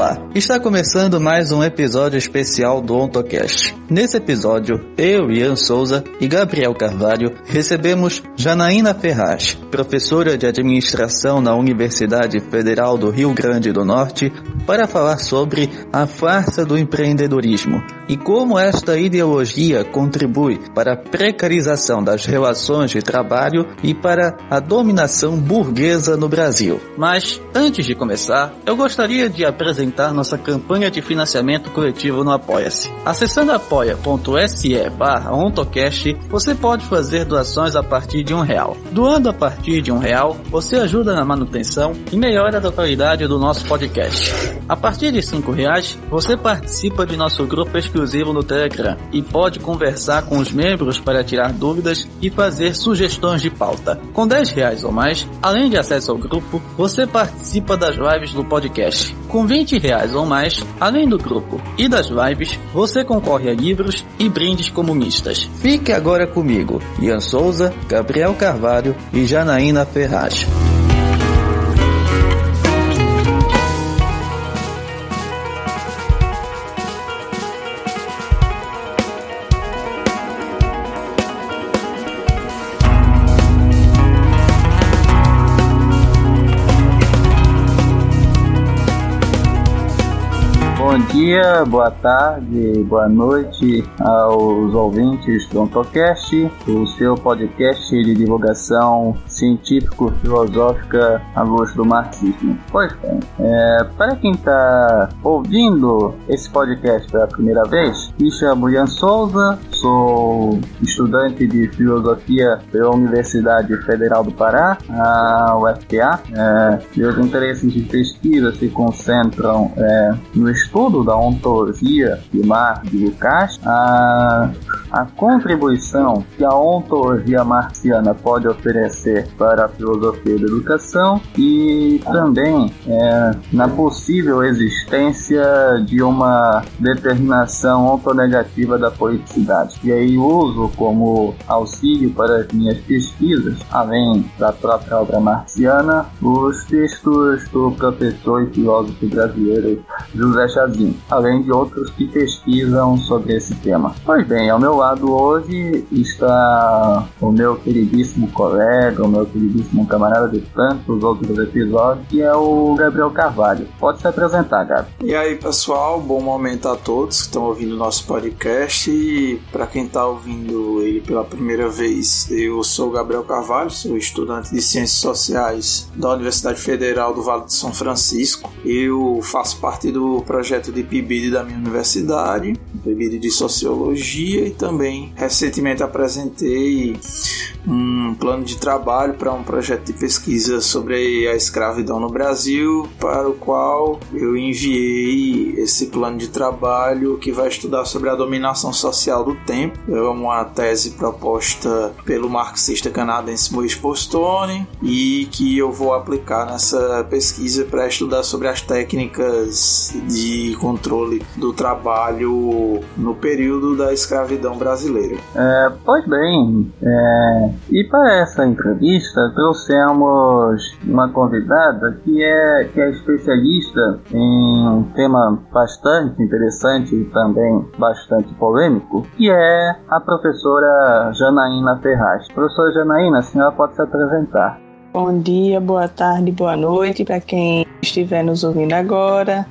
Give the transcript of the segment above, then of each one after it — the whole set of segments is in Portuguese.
Olá, está começando mais um episódio especial do OntoCast. Nesse episódio, eu, Ian Souza e Gabriel Carvalho recebemos Janaína Ferraz, professora de administração na Universidade Federal do Rio Grande do Norte, para falar sobre a farsa do empreendedorismo e como esta ideologia contribui para a precarização das relações de trabalho e para a dominação burguesa no Brasil. Mas, antes de começar, eu gostaria de apresentar apresentar nossa campanha de financiamento coletivo no Apoia-se. Acessando apoia.se barra ontocast, você pode fazer doações a partir de um real. Doando a partir de um real, você ajuda na manutenção e melhora a qualidade do nosso podcast. A partir de cinco reais, você participa de nosso grupo exclusivo no Telegram e pode conversar com os membros para tirar dúvidas e fazer sugestões de pauta. Com 10 reais ou mais, além de acesso ao grupo, você participa das lives do podcast. Com 20 20 reais ou mais, além do grupo e das lives, você concorre a livros e brindes comunistas. Fique agora comigo, Ian Souza, Gabriel Carvalho e Janaína Ferraz. Dia, boa tarde, boa noite aos ouvintes do Ontocast, o seu podcast de divulgação científico-filosófica à luz do marxismo. Pois bem, é, para quem está ouvindo esse podcast pela primeira vez, me chamo Ian Souza, sou estudante de filosofia pela Universidade Federal do Pará, a UFPA. É, meus interesses de pesquisa se concentram é, no estudo da ontologia de Marx de Lucas, a, a contribuição que a ontologia marxiana pode oferecer para a filosofia da educação e também é, na possível existência de uma determinação ontonegativa da politicidade. E aí uso como auxílio para as minhas pesquisas, além da própria obra marxiana, os textos do professor e filósofo brasileiro José Chazinho além de outros que pesquisam sobre esse tema. Pois bem, ao meu lado hoje está o meu queridíssimo colega, o meu queridíssimo camarada de tantos outros episódios, que é o Gabriel Carvalho. Pode se apresentar, Gabi. E aí, pessoal, bom momento a todos que estão ouvindo o nosso podcast. E para quem está ouvindo ele pela primeira vez, eu sou o Gabriel Carvalho, sou estudante de Ciências Sociais da Universidade Federal do Vale de São Francisco. Eu faço parte do projeto de de PIBID da minha universidade, PIBID de Sociologia e também recentemente apresentei um plano de trabalho para um projeto de pesquisa sobre a escravidão no Brasil, para o qual eu enviei esse plano de trabalho que vai estudar sobre a dominação social do tempo. É uma tese proposta pelo marxista canadense Maurice Postone e que eu vou aplicar nessa pesquisa para estudar sobre as técnicas de controle do trabalho no período da escravidão brasileira. É, pois bem, é, e para essa entrevista trouxemos uma convidada que é, que é especialista em um tema bastante interessante e também bastante polêmico, que é a professora Janaína Ferraz. Professora Janaína, a senhora pode se apresentar. Bom dia, boa tarde, boa noite para quem estiver nos ouvindo agora.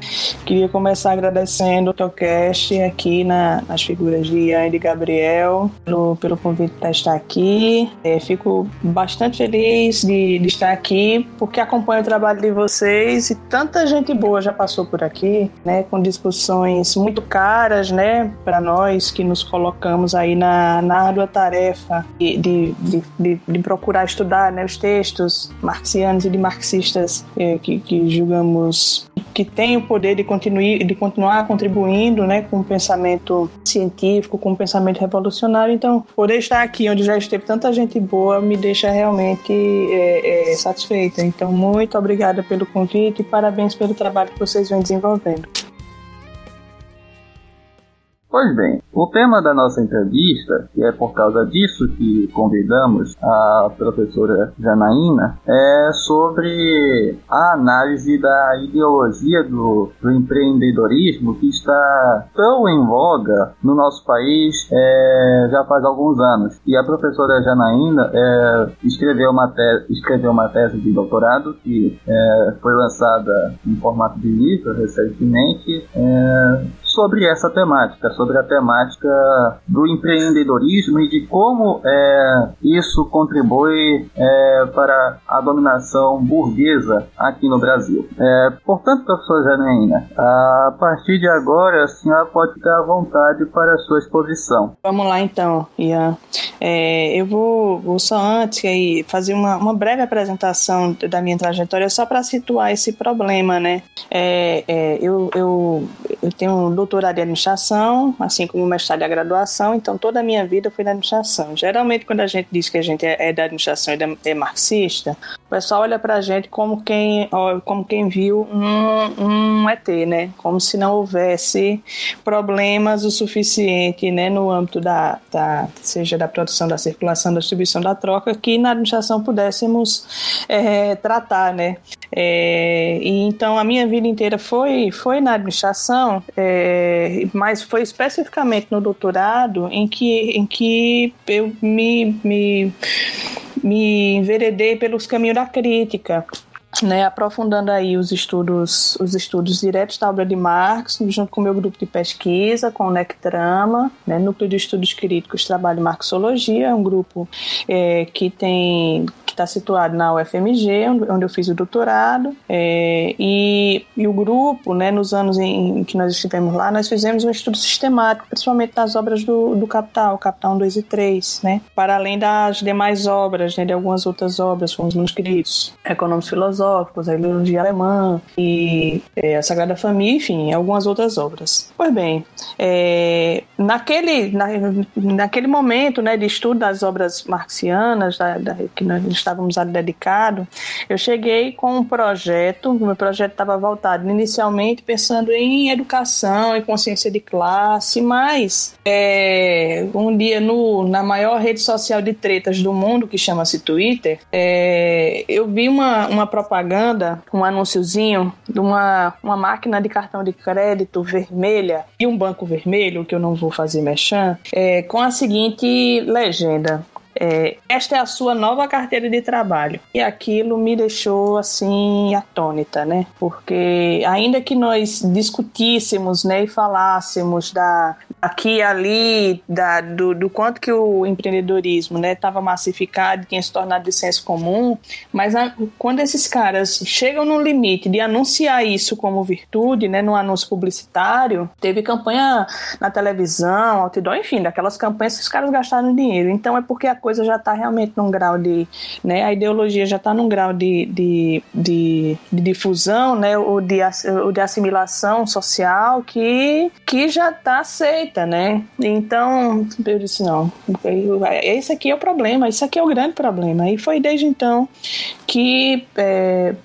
Queria começar agradecendo o Tocast aqui na, nas figuras de Ian e de Gabriel pelo, pelo convite para estar aqui. É, fico bastante feliz de, de, estar aqui porque acompanho o trabalho de vocês e tanta gente boa já passou por aqui, né, com discussões muito caras, né, para nós que nos colocamos aí na, na árdua tarefa de, de, de, de procurar estudar né, os textos marxianos e de marxistas é, que, que julgamos que têm o poder de, continue, de continuar contribuindo né, com o pensamento científico, com o pensamento revolucionário. Então, poder estar aqui onde já esteve tanta gente boa me deixa realmente é, é, satisfeita. Então, muito obrigada pelo convite e parabéns pelo trabalho que vocês vêm desenvolvendo. Pois bem, o tema da nossa entrevista, e é por causa disso que convidamos a professora Janaína, é sobre a análise da ideologia do, do empreendedorismo que está tão em voga no nosso país é, já faz alguns anos. E a professora Janaína é, escreveu, uma tese, escreveu uma tese de doutorado que é, foi lançada em formato de livro recentemente é, sobre essa temática, sobre a temática do empreendedorismo e de como é, isso contribui é, para a dominação burguesa aqui no Brasil. É, portanto, professor Janaína, a partir de agora a senhora pode ficar à vontade para a sua exposição. Vamos lá então, Ian. É, eu vou, vou, só antes aí fazer uma, uma, breve apresentação da minha trajetória só para situar esse problema, né? É, é, eu, eu, eu tenho doutorado em administração, assim como mestrado e graduação, então toda a minha vida foi na administração. Geralmente, quando a gente diz que a gente é, é da administração e é marxista, o pessoal olha para a gente como quem, como quem viu um, um ET, né? Como se não houvesse problemas o suficiente, né, no âmbito da, da seja da produção, da circulação, da distribuição, da troca, que na administração pudéssemos é, tratar, né? É, e então a minha vida inteira foi, foi na administração, é, mas foi especificamente no doutorado em que, em que eu me, me, me enveredei pelos caminhos da crítica né, aprofundando aí os estudos, os estudos diretos da obra de Marx, junto com o meu grupo de pesquisa, com o NECTRAMA, né, Núcleo de Estudos Críticos Trabalho e Marxologia, é um grupo é, que tem que está situado na UFMG, onde eu fiz o doutorado, é, e, e, o grupo, né, nos anos em, em, que nós estivemos lá, nós fizemos um estudo sistemático, principalmente das obras do, do Capital, Capital 1, 2 e 3, né, para além das demais obras, né, de algumas outras obras, como os manuscritos econômicos filosóficos, filosóficos, a ideologia alemã e é, a Sagrada Família, enfim, algumas outras obras. Pois bem, é, naquele, na, naquele momento né, de estudo das obras marxianas, da, da, que nós estávamos dedicados, eu cheguei com um projeto, o meu projeto estava voltado inicialmente pensando em educação e consciência de classe, mas é, um dia no, na maior rede social de tretas do mundo, que chama-se Twitter, é, eu vi uma, uma proposta propaganda, um anúnciozinho de uma, uma máquina de cartão de crédito vermelha e um banco vermelho, que eu não vou fazer mexer, é, com a seguinte legenda: é, esta é a sua nova carteira de trabalho. E aquilo me deixou assim atônita, né? Porque ainda que nós discutíssemos, né, e falássemos da aqui ali da, do, do quanto que o empreendedorismo, né, estava massificado, tinha se tornado de senso comum, mas a, quando esses caras chegam no limite de anunciar isso como virtude, né, no anúncio publicitário, teve campanha na televisão, outdoor, enfim, daquelas campanhas que os caras gastaram dinheiro. Então é porque a coisa já está realmente num grau de. Né, a ideologia já está num grau de, de, de, de, difusão, né, ou, de, ou de assimilação social que, que já está aceita. Né? Então, eu disse: não, esse aqui é o problema, esse aqui é o grande problema. E foi desde então que é,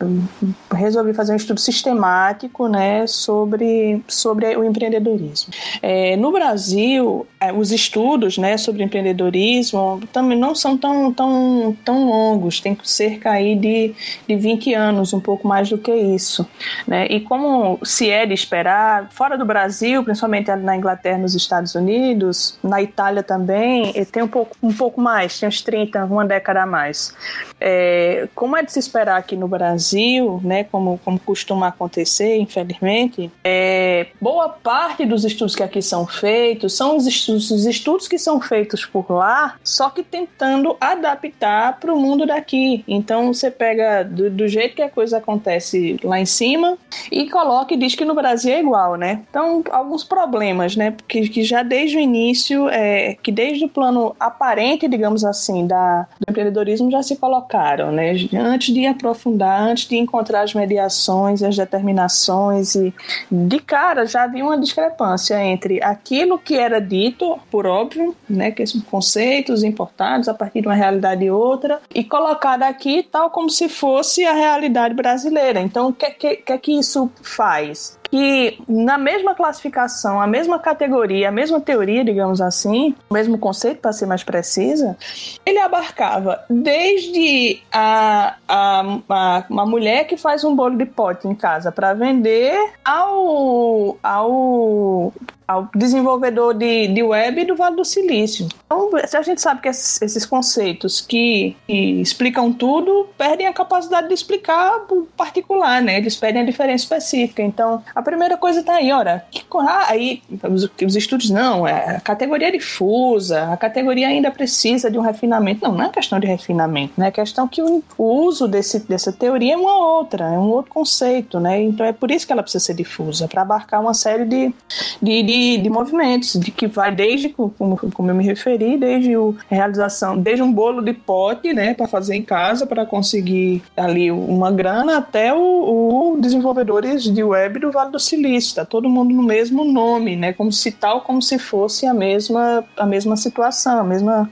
resolvi fazer um estudo sistemático né, sobre, sobre o empreendedorismo. É, no Brasil, é, os estudos né, sobre empreendedorismo também não são tão, tão, tão longos, tem cerca aí de, de 20 anos, um pouco mais do que isso. Né? E como se é de esperar, fora do Brasil, principalmente na Inglaterra, nos Estados Unidos, na Itália também, tem um pouco, um pouco mais, tem uns 30, uma década a mais. É, como é de se esperar aqui no Brasil, né, como, como costuma acontecer, infelizmente, é, boa parte dos estudos que aqui são feitos são os estudos, os estudos que são feitos por lá, só que tentando adaptar para o mundo daqui. Então você pega do, do, jeito que a coisa acontece lá em cima e coloca e diz que no Brasil é igual, né? Então, alguns problemas, né? Que, que já desde o início, é, que desde o plano aparente, digamos assim, da, do empreendedorismo já se colocaram, né? Antes de aprofundar, antes de encontrar as mediações, as determinações e de cara já havia uma discrepância entre aquilo que era dito, por óbvio, né? Que são conceitos importantes a partir de uma realidade e outra e colocada aqui tal como se fosse a realidade brasileira. Então, o que, que, que, que isso faz? Que na mesma classificação, a mesma categoria, a mesma teoria, digamos assim, o mesmo conceito, para ser mais precisa, ele abarcava desde a, a, a, uma mulher que faz um bolo de pote em casa para vender ao, ao ao desenvolvedor de, de web do Vale do Silício. Então, a gente sabe que esses, conceitos que, que, explicam tudo perdem a capacidade de explicar o particular, né? Eles perdem a diferença específica. Então, a primeira coisa está aí, ora, que, ah, aí os, os estudos não, é a categoria difusa, a categoria ainda precisa de um refinamento. Não, não é questão de refinamento, né? É questão que o, o uso desse, dessa teoria é uma outra, é um outro conceito, né? Então é por isso que ela precisa ser difusa, para abarcar uma série de, de, de de, movimentos, de que vai desde, como, como eu me referi, desde o, a realização, desde um bolo de pote, né, para fazer em casa, para conseguir ali uma grana, até o, o, desenvolvedores de web do Vale do Silício, tá todo mundo no mesmo nome, né, como se tal, como se fosse a mesma, a mesma situação, a mesma,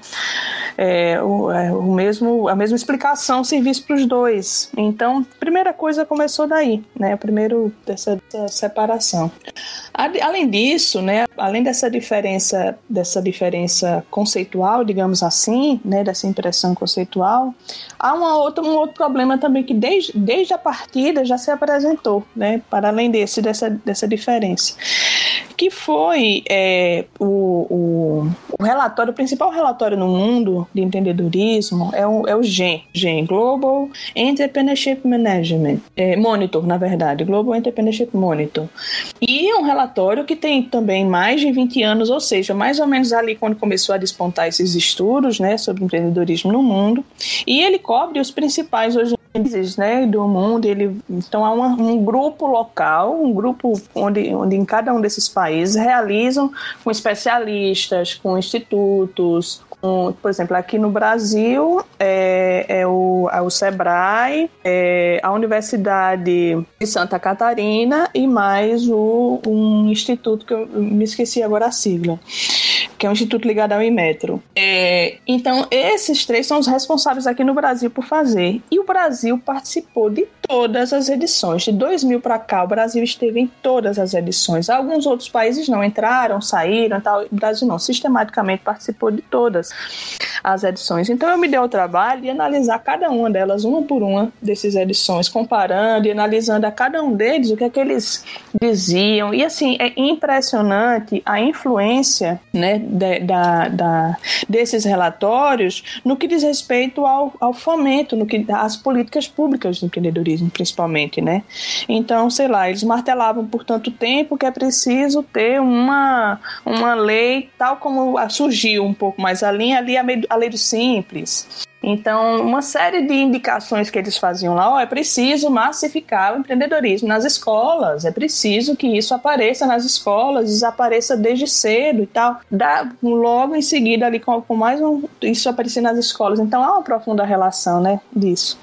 é, o, é, o mesmo, a mesma explicação serviço para os dois. Então, primeira coisa começou daí, né, primeiro dessa, dessa separação. Além disso, né, além dessa diferença, dessa diferença conceitual, digamos assim, né, dessa impressão conceitual, há uma outra, um outro problema também que desde, desde a partida já se apresentou, né, para além desse dessa, dessa diferença, que foi é, o, o, o, relatório, o principal relatório no mundo de empreendedorismo é o, é o GEM, GEM, Global Entrepreneurship Management, é, Monitor, na verdade, Global Entrepreneurship Monitor, e é um relatório que tem também mais de 20 anos, ou seja, mais ou menos ali quando começou a despontar esses estudos né, sobre empreendedorismo no mundo. E ele cobre os principais hoje né, do mundo. Ele, então, há uma, um grupo local, um grupo onde, onde em cada um desses países realizam com especialistas, com institutos, um, por exemplo, aqui no Brasil é, é, o, é o SEBRAE, é a Universidade de Santa Catarina e mais o, um instituto que eu me esqueci agora a sigla que é um instituto ligado ao Inmetro. É, então, esses três são os responsáveis aqui no Brasil por fazer. E o Brasil participou de todas as edições. De 2000 para cá, o Brasil esteve em todas as edições. Alguns outros países não entraram, saíram tal. O Brasil não, sistematicamente participou de todas as edições. Então, eu me dei o trabalho de analisar cada uma delas, uma por uma, dessas edições, comparando e analisando a cada um deles o que é que eles diziam. E, assim, é impressionante a influência, né, de, da, da, desses relatórios no que diz respeito ao, ao fomento, no que às políticas públicas de empreendedorismo, principalmente, né? Então, sei lá, eles martelavam por tanto tempo que é preciso ter uma, uma lei, tal como surgiu um pouco mais além ali a, a lei do simples. Então, uma série de indicações que eles faziam lá, ó, é preciso massificar o empreendedorismo nas escolas, é preciso que isso apareça nas escolas, desapareça desde cedo e tal. Dá, logo em seguida, ali com, com mais um, isso aparecer nas escolas. Então, há uma profunda relação, né, disso.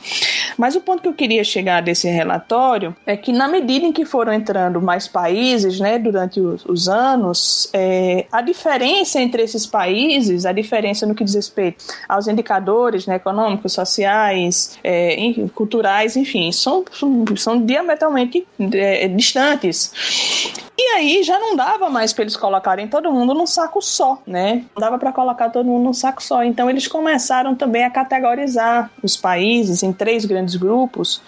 Mas o ponto que eu queria chegar desse relatório é que, na medida em que foram entrando mais países, né, durante os, os anos, é, a diferença entre esses países, a diferença no que diz respeito aos indicadores né, econômicos, sociais, é, culturais, enfim, são, são diametralmente é, distantes. E aí já não dava mais para eles colocarem todo mundo num saco só, né? Não dava para colocar todo mundo num saco só. Então eles começaram também a categorizar os países em três grandes grupos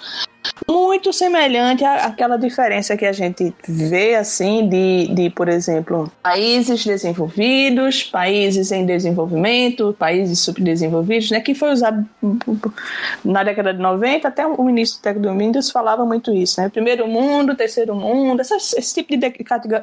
muito semelhante àquela diferença que a gente vê assim de, de, por exemplo, países desenvolvidos, países em desenvolvimento, países subdesenvolvidos, né, que foi usado na década de 90 até o início do Windows falava muito isso, né, primeiro mundo, terceiro mundo, esse tipo de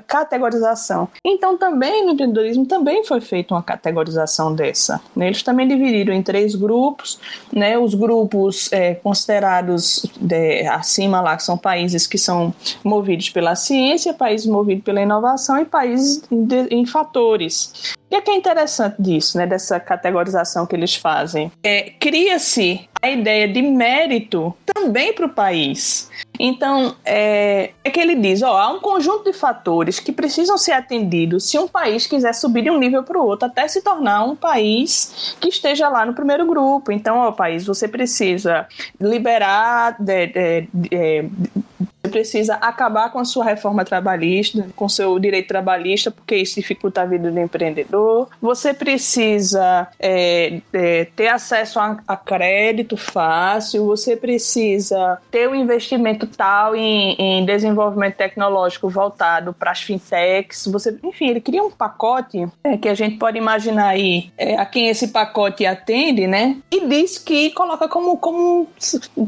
categorização. Então também no empreendedorismo também foi feita uma categorização dessa. Né, eles também dividiram em três grupos, né, os grupos é, considerados de, acima lá, que são países que são movidos pela ciência, países movidos pela inovação e países em, em fatores. O que é, que é interessante disso, né, dessa categorização que eles fazem? É, Cria-se a ideia de mérito também para o país. Então, é, é, que ele diz: ó, há um conjunto de fatores que precisam ser atendidos se um país quiser subir de um nível para o outro, até se tornar um país que esteja lá no primeiro grupo. Então, ó, país, você precisa liberar. De, de, de, precisa acabar com a sua reforma trabalhista, com seu direito trabalhista, porque isso dificulta a vida do empreendedor. Você precisa é, é, ter acesso a, a, crédito fácil, você precisa ter um investimento tal em, em desenvolvimento tecnológico voltado para as fintechs. Você, enfim, ele cria um pacote é, que a gente pode imaginar aí é, a quem esse pacote atende, né? E diz que coloca como, como,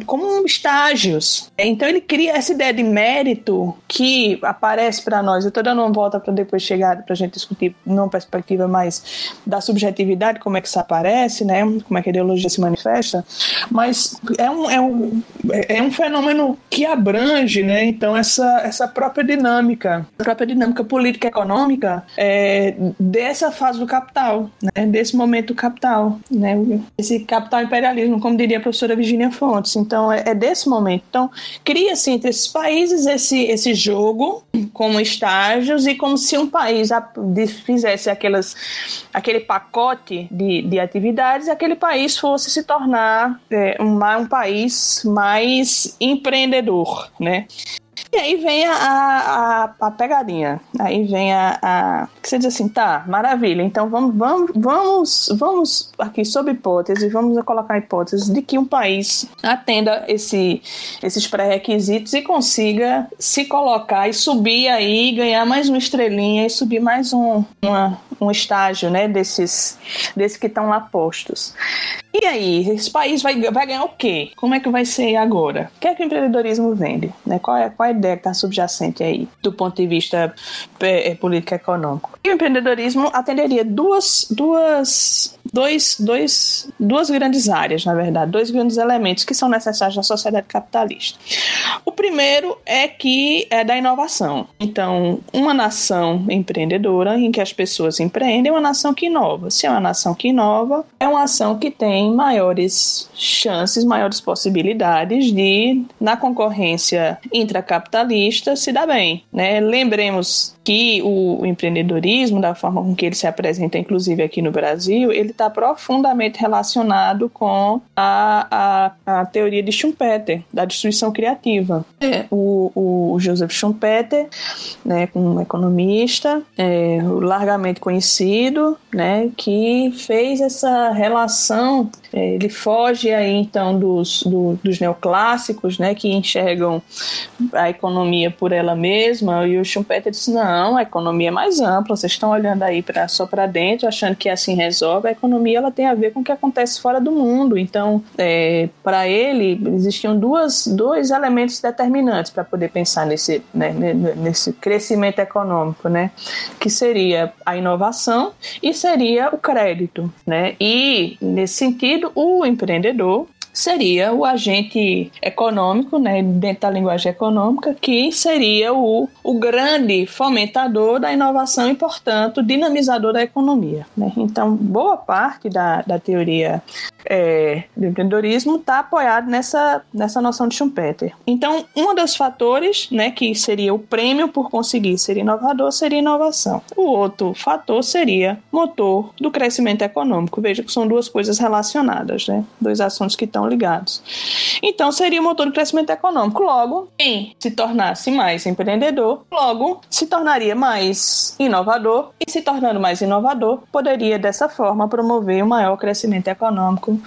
como estágios. Então ele cria essa ideia de mérito que aparece para nós. Eu estou dando uma volta para depois chegar para a gente discutir numa perspectiva mais da subjetividade, como é que isso aparece, né? Como é que a ideologia se manifesta. Mas é um, é um, é um fenômeno que abrange, né? Então essa, essa própria dinâmica, a própria dinâmica política econômica é, dessa fase do capital, né? Desse momento do capital, né? Esse capital imperialismo, como diria a professora Virginia Fontes. Então é, é desse momento. Então cria-se entre esses países esse, esse jogo como estágios e como se um país fizesse aquelas, aquele pacote de, de atividades aquele país fosse se tornar é, um, um país mais empreendedor, né? E aí vem a, a, a pegadinha. Aí vem a, a. Que você diz assim, tá, maravilha. Então vamos, vamos, vamos, vamos aqui, sob hipótese, vamos colocar a hipótese de que um país atenda esse, esses pré-requisitos e consiga se colocar e subir aí, ganhar mais uma estrelinha e subir mais um, uma, um estágio, né, desses, desses que estão lá postos. E aí, esse país vai, vai ganhar o quê? Como é que vai ser agora? O que é que o empreendedorismo vende? Né? Qual, é, qual é a ideia que está subjacente aí, do ponto de vista é, político econômico? E o empreendedorismo atenderia duas, duas, dois, dois, duas grandes áreas, na verdade, dois grandes elementos que são necessários na sociedade capitalista. O primeiro é que é da inovação. Então, uma nação empreendedora em que as pessoas empreendem é uma nação que inova. Se é uma nação que inova, é uma ação que tem maiores chances, maiores possibilidades de, na concorrência intracapitalista, se dar bem. Né? Lembremos que o, empreendedorismo, da forma com que ele se apresenta, inclusive aqui no Brasil, ele está profundamente relacionado com a, a, a, teoria de Schumpeter, da destruição criativa. É, o, o Joseph Schumpeter, né, um economista é, largamente conhecido, né, que fez essa relação é, ele foge aí então dos, do, dos neoclássicos, né, que enxergam a economia por ela mesma, e o Schumpeter disse: não, a economia é mais ampla, vocês estão olhando aí pra, só para dentro, achando que assim resolve. A economia ela tem a ver com o que acontece fora do mundo. Então, é, para ele, existiam duas, dois elementos determinantes para poder pensar nesse, né, nesse crescimento econômico, né, que seria a inovação e seria o crédito. Né? E, nesse sentido, o empreendedor seria o agente econômico, né, dentro da linguagem econômica, que seria o, o grande fomentador da inovação e, portanto, dinamizador da economia. Né? Então, boa parte da, da teoria é, do empreendedorismo está apoiado nessa, nessa noção de Schumpeter. Então, um dos fatores, né, que seria o prêmio por conseguir ser inovador, seria inovação. O outro fator seria motor do crescimento econômico. Veja que são duas coisas relacionadas, né? Dois assuntos que estão ligados. Então, seria o motor do crescimento econômico. Logo, quem se tornasse mais empreendedor, logo se tornaria mais inovador e se tornando mais inovador, poderia dessa forma promover o um maior crescimento econômico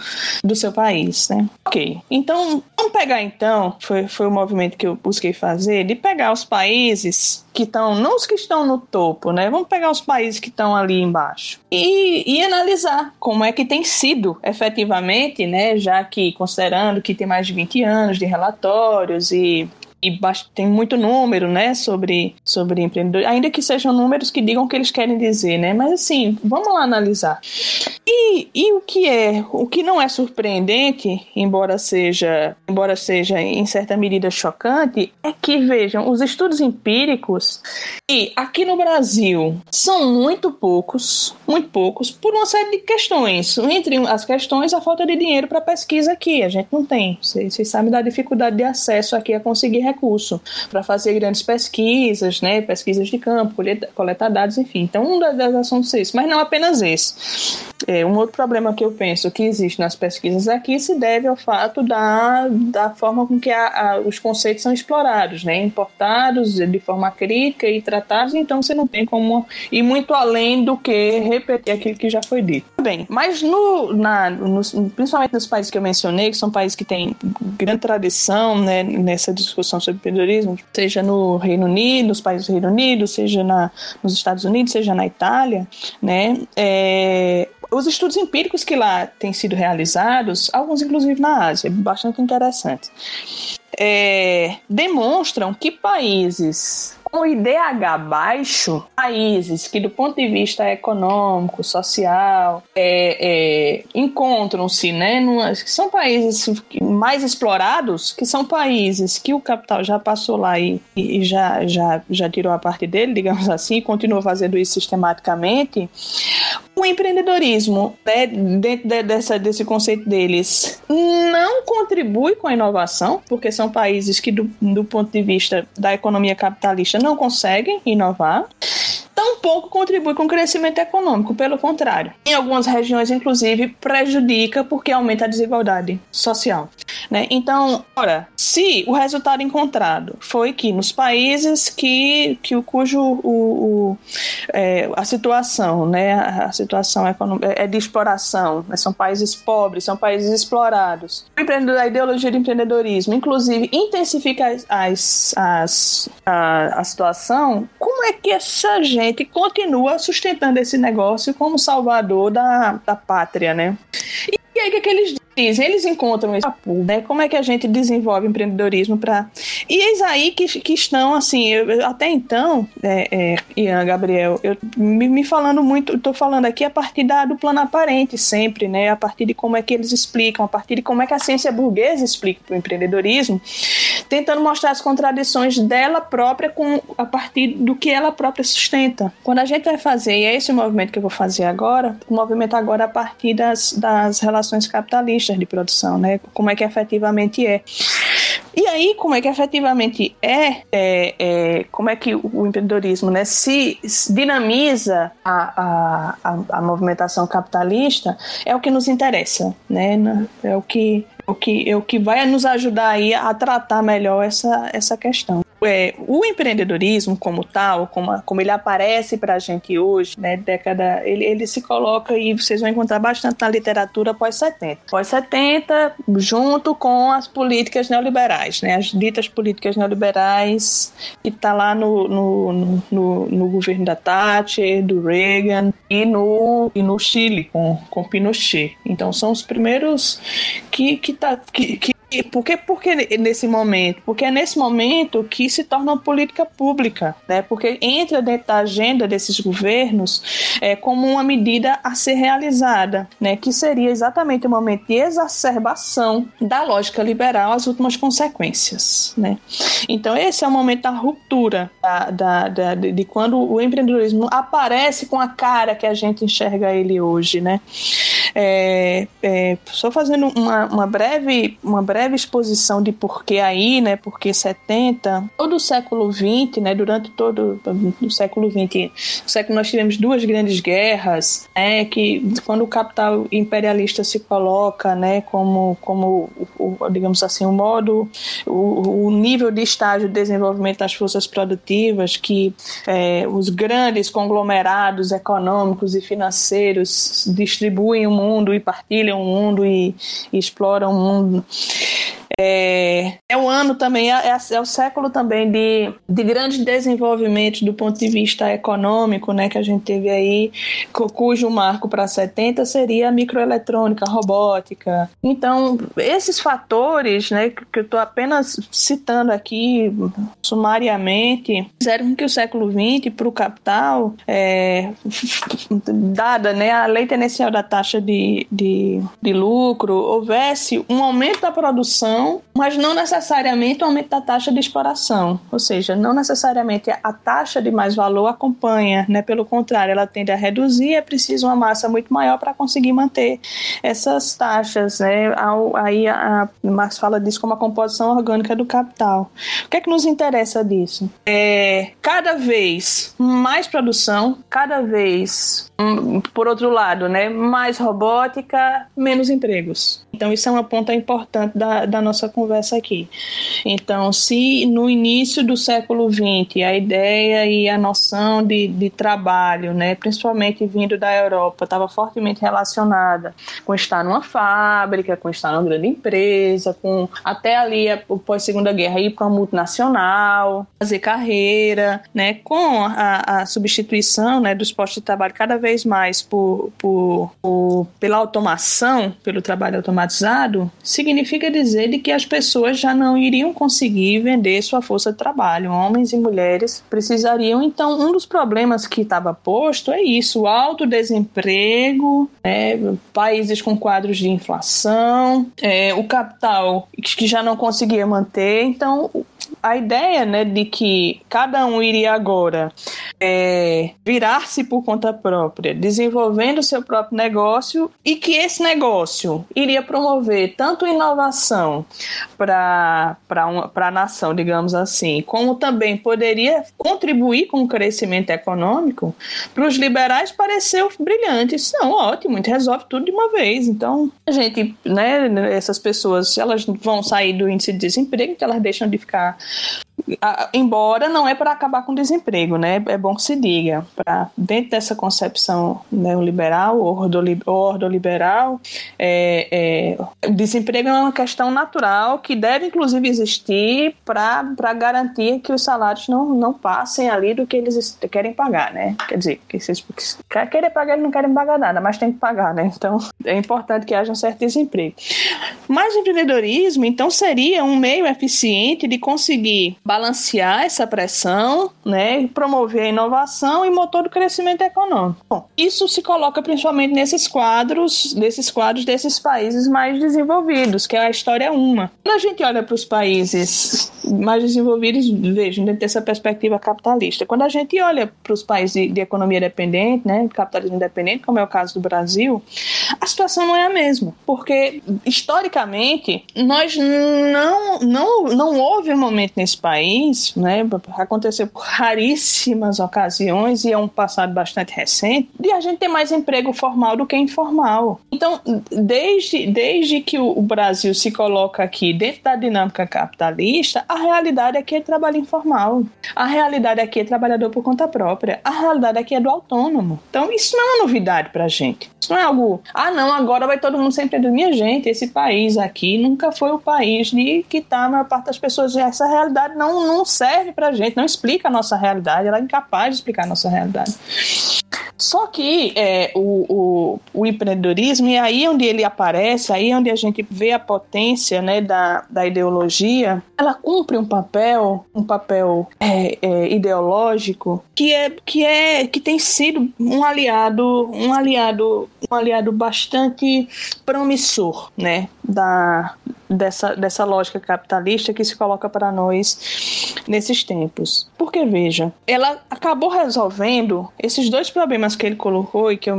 do seu país, né? Ok. Então, vamos pegar então, foi, foi o movimento que eu busquei fazer, de pegar os países que estão, não os que estão no topo, né? Vamos pegar os países que estão ali embaixo e, e analisar como é que tem sido efetivamente, né? Já que considerando que tem mais de 20 anos de relatórios e e tem muito número, né, sobre, sobre empreendedores, ainda que sejam números que digam o que eles querem dizer, né, mas assim, vamos lá analisar. E, e o que é, o que não é surpreendente, embora seja, embora seja em certa medida chocante, é que vejam, os estudos empíricos e aqui no Brasil são muito poucos, muito poucos, por uma série de questões. Entre as questões, a falta de dinheiro para pesquisa aqui, a gente não tem. Vocês, vocês sabem da dificuldade de acesso aqui a conseguir recurso para fazer grandes pesquisas, né, pesquisas de campo, coletar dados, enfim. Então, um das ações é esse, mas não apenas esse. É, um outro problema que eu penso que existe nas pesquisas aqui se deve ao fato da, da forma com que a, a, os conceitos são explorados, né, importados de forma crítica e tratados, então você não tem como ir muito além do que repetir aquilo que já foi dito. Bem, mas no, na, principalmente nos países que eu mencionei, que são países que têm grande tradição né, nessa discussão sobre empreendedorismo, seja no Reino Unido, nos países do Reino Unido, seja na, nos Estados Unidos, seja na Itália, né, é, os estudos empíricos que lá têm sido realizados, alguns inclusive na Ásia, bastante interessantes, é, demonstram que países com IDH baixo, países que, do ponto de vista econômico, social, é, é, encontram-se, né, numa, são países mais explorados, que são países que o capital já passou lá e, e já, já, já tirou a parte dele, digamos assim, e continua fazendo isso sistematicamente. O empreendedorismo, né, dentro de, dessa, desse conceito deles, não contribui com a inovação, porque são países que, do, do ponto de vista da economia capitalista, não conseguem inovar tampouco contribui com o crescimento econômico, pelo contrário. Em algumas regiões, inclusive, prejudica porque aumenta a desigualdade social. Né? Então, ora, se o resultado encontrado foi que nos países que, que o cujo o, o é, a situação, né, a situação econômica é de exploração, né, são países pobres, são países explorados. A ideologia do empreendedorismo, inclusive, intensifica as, as, a, a situação. Como é que essa gente continua sustentando esse negócio como salvador da, da pátria, né? E e aí, o que, é que eles Eles encontram esse né? Como é que a gente desenvolve empreendedorismo para. E eis aí que, que estão, assim, eu, até então, é, é, Ian, Gabriel, eu me, me falando muito, estou falando aqui a partir da, do plano aparente sempre, né? A partir de como é que eles explicam, a partir de como é que a ciência burguesa explica o empreendedorismo, tentando mostrar as contradições dela própria com a partir do que ela própria sustenta. Quando a gente vai fazer, e é esse o movimento que eu vou fazer agora, o movimento agora a partir das, das relações relações capitalistas de produção, né? Como é que efetivamente é. E aí, como é que efetivamente é, é, é como é que o empreendedorismo né, se, se dinamiza a, a, a, movimentação capitalista, é o que nos interessa, né? É o que, o que, é o que vai nos ajudar aí a tratar melhor essa, essa questão é, o empreendedorismo como tal, como, como ele aparece para a gente hoje, né, década, ele, ele se coloca e vocês vão encontrar bastante na literatura pós-70. Pós-70, junto com as políticas neoliberais, né, as ditas políticas neoliberais que está lá no, no, no, no, governo da Thatcher, do Reagan e no, e no Chile com, com Pinochet. Então são os primeiros que, que, tá, que, que por que, por que nesse momento? Porque é nesse momento que se torna uma política pública, né? Porque entra dentro da agenda desses governos é, como uma medida a ser realizada, né? Que seria exatamente o momento de exacerbação da lógica liberal às últimas consequências, né? Então esse é o momento da ruptura da, da, da, de quando o empreendedorismo aparece com a cara que a gente enxerga ele hoje, né? É, é, só fazendo uma, uma breve uma breve exposição de porquê aí, né? Porque 70, todo o século 20, né? Durante todo o século 20, o século nós tivemos duas grandes guerras, né? Que quando o capital imperialista se coloca, né? Como, como o, o, digamos assim, o modo, o, o, nível de estágio de desenvolvimento das forças produtivas que é, os grandes conglomerados econômicos e financeiros distribuem mundo e partilham o mundo e, e exploram o mundo. É, é o ano também, é, é, é, o século também de, de grandes desenvolvimentos do ponto de vista econômico, né, que a gente teve aí, cujo marco para 70 seria a microeletrônica, a robótica. Então, esses fatores, né, que eu estou apenas citando aqui sumariamente, fizeram com que o século XX, para o capital, é, dada né, a lei tendencial da taxa de, de, de lucro, houvesse um aumento da produção produção, mas não necessariamente o aumento da taxa de exploração, ou seja, não necessariamente a taxa de mais valor acompanha, né? Pelo contrário, ela tende a reduzir, é preciso uma massa muito maior para conseguir manter essas taxas, né? Aí a Marx fala disso como a composição orgânica do capital. O que é que nos interessa disso? É cada vez mais produção, cada vez, hum, por outro lado, né? Mais robótica, menos empregos. Então, isso é uma ponta importante da, da nossa conversa aqui. Então, se no início do século XX a ideia e a noção de, de trabalho, né, principalmente vindo da Europa, estava fortemente relacionada com estar numa fábrica, com estar numa grande empresa, com até ali, pós Segunda Guerra, ir para uma multinacional, fazer carreira, né, com a, a substituição né, dos postos de trabalho cada vez mais por, por, por pela automação, pelo trabalho automatizado automatizado, significa dizer de que as pessoas já não iriam conseguir vender sua força de trabalho. Homens e mulheres precisariam. Então, um dos problemas que estava posto é isso: alto desemprego, né, países com quadros de inflação, é, o capital que já não conseguia manter. Então, a ideia né, de que cada um iria agora é, virar-se por conta própria, desenvolvendo seu próprio negócio e que esse negócio iria promover tanto inovação para a nação, digamos assim, como também poderia contribuir com o crescimento econômico, para os liberais pareceu brilhante. Não, ótimo, resolve tudo de uma vez. Então, a gente, né, essas pessoas, elas vão sair do índice de desemprego, que elas deixam de ficar embora não é para acabar com o desemprego, né? É bom que se diga. Dentro dessa concepção neoliberal, ordoliberal, é, é, desemprego é uma questão natural que deve, inclusive, existir para garantir que os salários não, não passem ali do que eles querem pagar, né? Quer dizer, que vocês querem pagar, eles não querem pagar nada, mas tem que pagar, né? Então, é importante que haja um certo desemprego. Mas empreendedorismo, então, seria um meio eficiente de conseguir balancear essa pressão, né, promover a inovação e motor do crescimento econômico. Bom, isso se coloca principalmente nesses quadros, desses quadros desses países mais desenvolvidos, que é a história uma. Quando a gente olha para os países mais desenvolvidos, vejam, dentro dessa perspectiva capitalista, quando a gente olha para os países de, de, economia dependente, né, capitalismo independente, como é o caso do Brasil, a situação não é a mesma, porque historicamente nós não não não houve um momento nesse país né, aconteceu por raríssimas ocasiões e é um passado bastante recente, de a gente ter mais emprego formal do que informal. Então, desde, desde que o Brasil se coloca aqui dentro da dinâmica capitalista, a realidade aqui é trabalho informal. A realidade aqui é trabalhador por conta própria. A realidade aqui é do autônomo. Então, isso não é uma novidade pra gente. Isso não é algo, ah, não, agora vai todo mundo sempre do minha gente. Esse país aqui nunca foi o país de que tá a maior parte das pessoas. Essa realidade não, não serve pra gente, não explica a nossa realidade, ela é incapaz de explicar a nossa realidade. Só que é, o, o, o, empreendedorismo, e aí onde ele aparece, aí onde a gente vê a potência né, da, da ideologia, ela cumpre um papel, um papel é, é, ideológico que é, que é que tem sido um aliado, um aliado, um aliado bastante promissor, né, da, dessa, dessa lógica capitalista que se coloca para nós nesses tempos. Porque, veja, ela acabou resolvendo esses dois problemas que ele colocou e que eu,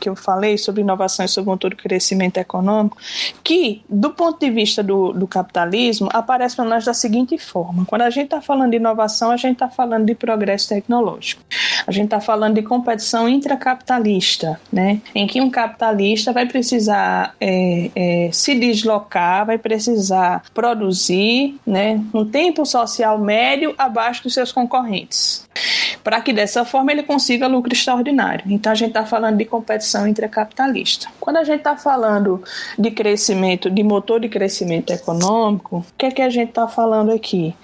que eu falei sobre inovação e sobre motor do crescimento econômico, que, do ponto de vista do, do capitalismo, aparece para nós da seguinte forma. Quando a gente está falando de inovação, a gente está falando de progresso tecnológico. A gente está falando de competição intracapitalista, né? em que um capitalista vai precisar é, é, se deslocar, vai precisar produzir né, um tempo social médio abaixo dos seus concorrentes, para que dessa forma ele consiga lucro extraordinário. Então a gente está falando de competição intracapitalista. Quando a gente está falando de crescimento, de motor de crescimento econômico, o que é que a gente está falando aqui?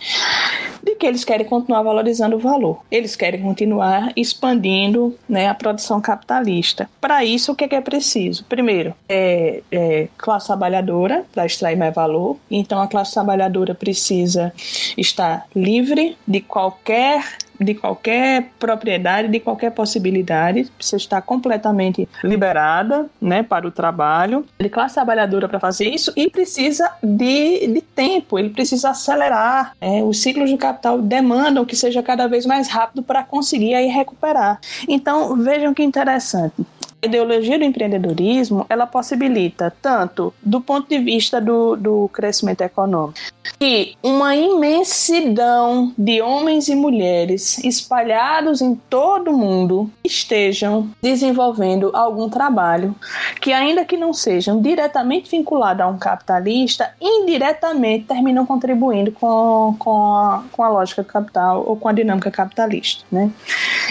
de que eles querem continuar valorizando o valor. Eles querem continuar expandindo né, a produção capitalista. Para isso, o que é, que é preciso? Primeiro, é, é classe trabalhadora para extrair mais valor. Então, a classe trabalhadora precisa estar livre de qualquer de qualquer propriedade, de qualquer possibilidade. Você está completamente liberada né, para o trabalho, de classe trabalhadora para fazer isso e precisa de, de tempo, ele precisa acelerar. É, os ciclos de capital demandam que seja cada vez mais rápido para conseguir aí recuperar. Então, vejam que interessante. A ideologia do empreendedorismo ela possibilita tanto do ponto de vista do, do crescimento econômico que uma imensidão de homens e mulheres espalhados em todo o mundo estejam desenvolvendo algum trabalho que ainda que não sejam diretamente vinculados a um capitalista, indiretamente terminam contribuindo com, com, a, com a lógica capital ou com a dinâmica capitalista, né?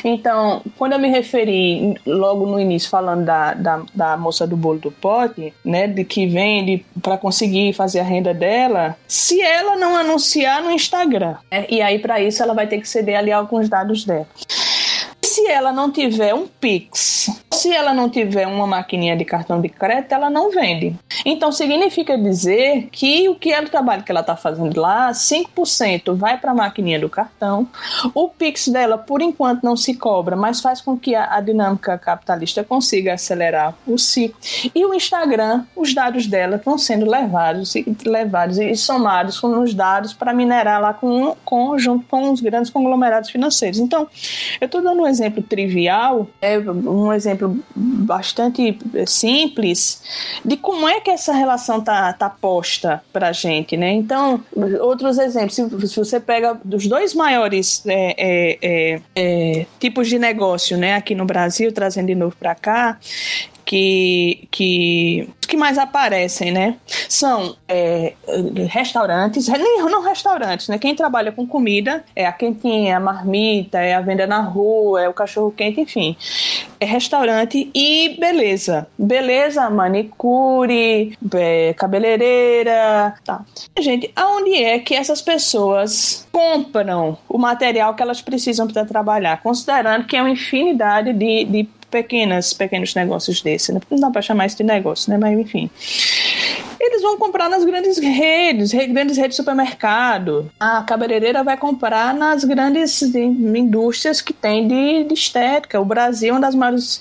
Então, quando eu me referi logo no início falando da, da, da moça do bolo do pote, né, de que vende para conseguir fazer a renda dela, se ela não anunciar no Instagram, né, e aí para isso ela vai ter que ceder ali alguns dados dela se ela não tiver um Pix, se ela não tiver uma maquininha de cartão de crédito, ela não vende. Então significa dizer que o que é o trabalho que ela está fazendo lá, 5% vai para a maquininha do cartão. O Pix dela, por enquanto, não se cobra, mas faz com que a, a dinâmica capitalista consiga acelerar o ciclo. E o Instagram, os dados dela estão sendo levados e levados e somados com os dados para minerar lá com, com, junto com os grandes conglomerados financeiros. Então, eu estou dando um exemplo exemplo trivial, é um exemplo bastante simples de como é que essa relação tá, tá posta para gente, né? Então, outros exemplos, se, se você pega dos dois maiores é, é, é, é tipos de negócio, né, aqui no Brasil, trazendo de novo para cá, que, que que mais aparecem, né? São é, restaurantes, não restaurantes, né? Quem trabalha com comida é a quentinha, a marmita, é a venda na rua, é o cachorro quente, enfim. É restaurante e beleza. Beleza, manicure, é, cabeleireira, tá. Gente, aonde é que essas pessoas compram o material que elas precisam para trabalhar? Considerando que é uma infinidade de, de pequenas, pequenos negócios desse, né? Não dá para chamar isso de negócio, né? Mas enfim eles vão comprar nas grandes redes, grandes redes de supermercado. A cabeleireira vai comprar nas grandes indústrias que tem de, de estética. O Brasil é um das maiores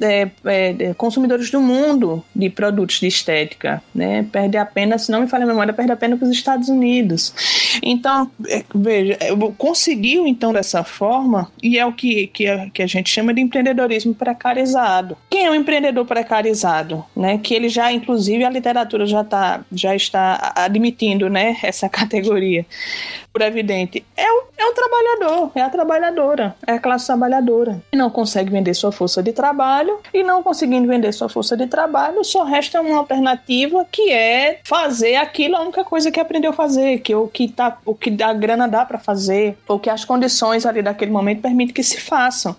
é, é, consumidores do mundo de produtos de estética. Né? Perde apenas, se não me falha a memória, perde apenas para os Estados Unidos. Então, é, veja, conseguiu então dessa forma, e é o que, que, a, que a gente chama de empreendedorismo precarizado. Quem é um empreendedor precarizado? Né? Que ele já, inclusive, a literatura já já, tá, já está admitindo né, essa categoria por evidente, é o, é o trabalhador, é a trabalhadora, é a classe trabalhadora. Que não consegue vender sua força de trabalho e não conseguindo vender sua força de trabalho, só resta uma alternativa que é fazer aquilo a única coisa que aprendeu a fazer, que o que tá, o que a grana dá para fazer, ou que as condições ali daquele momento permitem que se façam,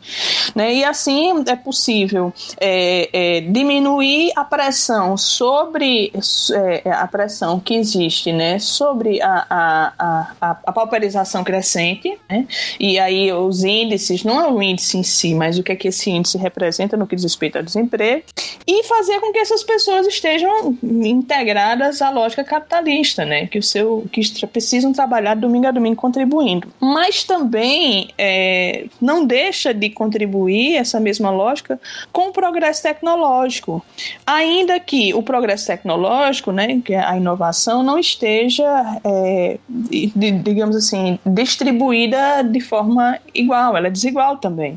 né? E assim é possível é, é, diminuir a pressão sobre é, a pressão que existe, né? Sobre a, a, a, a a pauperização crescente, né? e aí os índices, não é o índice em si, mas o que é que esse índice representa no que diz respeito ao desemprego, e fazer com que essas pessoas estejam integradas à lógica capitalista, né? que, o seu, que precisam trabalhar domingo a domingo contribuindo. Mas também é, não deixa de contribuir essa mesma lógica com o progresso tecnológico, ainda que o progresso tecnológico, né, que é a inovação, não esteja é, de, de, digamos assim, distribuída de forma igual, ela é desigual também.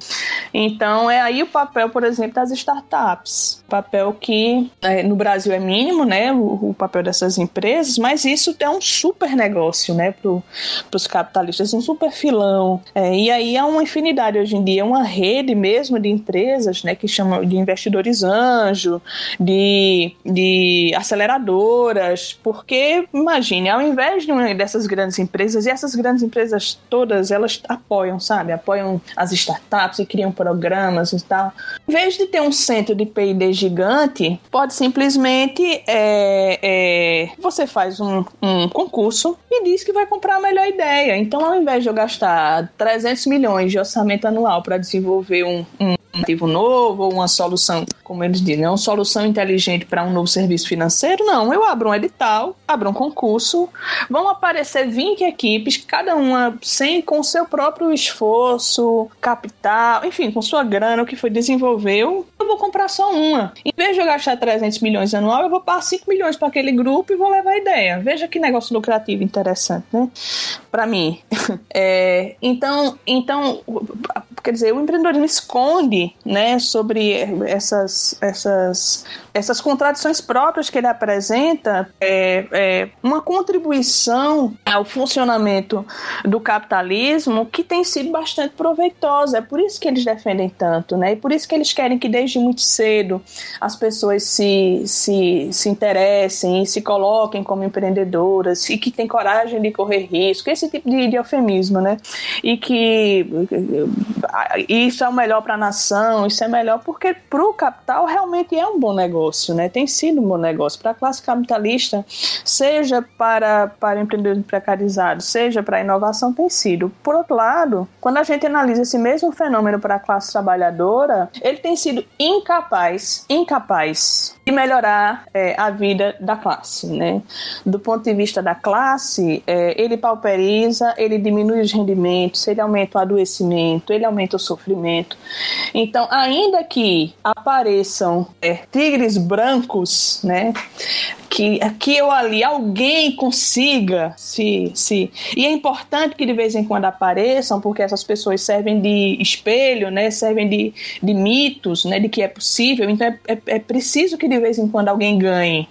Então é aí o papel, por exemplo, das startups. Papel que é, no Brasil é mínimo, né? O, o, papel dessas empresas, mas isso é um super negócio, né? Para os capitalistas, um super filão. É, e aí há uma infinidade hoje em dia, uma rede mesmo de empresas, né? Que chamam de investidores anjo, de, de aceleradoras, porque imagine, ao invés de uma dessas grandes empresas essas grandes empresas todas, elas apoiam, sabe? Apoiam as startups e criam programas e tal. Em vez de ter um centro de P&D gigante, pode simplesmente é, é, você faz um, um, concurso e diz que vai comprar a melhor ideia. Então, ao invés de eu gastar 300 milhões de orçamento anual para desenvolver um, um ativo novo ou uma solução, como eles dizem, uma solução inteligente para um novo serviço financeiro. Não, eu abro um edital, abro um concurso, vão aparecer 20 equipes, cada uma sem com seu próprio esforço, capital, enfim, com sua grana, o que foi desenvolveu, eu vou comprar só uma. Em vez de eu gastar 300 milhões anual, eu vou pagar 5 milhões para aquele grupo e vou levar a ideia. Veja que negócio lucrativo interessante, né? Para mim. É, então, então, quer dizer, o empreendedorismo esconde, né, sobre essas, essas, essas contradições próprias que ele apresenta, é, é uma contribuição ao funcionamento do capitalismo que tem sido bastante proveitosa. É por isso que eles defendem tanto, né? E por isso que eles querem que desde muito cedo as pessoas se, se, se interessem e se coloquem como empreendedoras e que têm coragem de correr risco, esse tipo de, de eufemismo, né? E que isso é o melhor para a nação, isso é melhor porque para o capital realmente é um bom negócio, né? Tem sido um bom negócio. Para a classe capitalista, seja para, para empreendedores precarizados, seja para a inovação, tem sido. Por outro lado, quando a gente analisa esse mesmo fenômeno para a classe trabalhadora, ele tem sido incapaz, incapaz melhorar é, a vida da classe, né? Do ponto de vista da classe, é, ele pauperiza, ele diminui os rendimentos, ele aumenta o adoecimento, ele aumenta o sofrimento. Então, ainda que apareçam é, tigres brancos, né? Que aqui ou ali alguém consiga se, se. E é importante que de vez em quando apareçam, porque essas pessoas servem de espelho, né? Servem de, de mitos, né? De que é possível. Então é, é, é preciso que de vez em quando alguém ganhe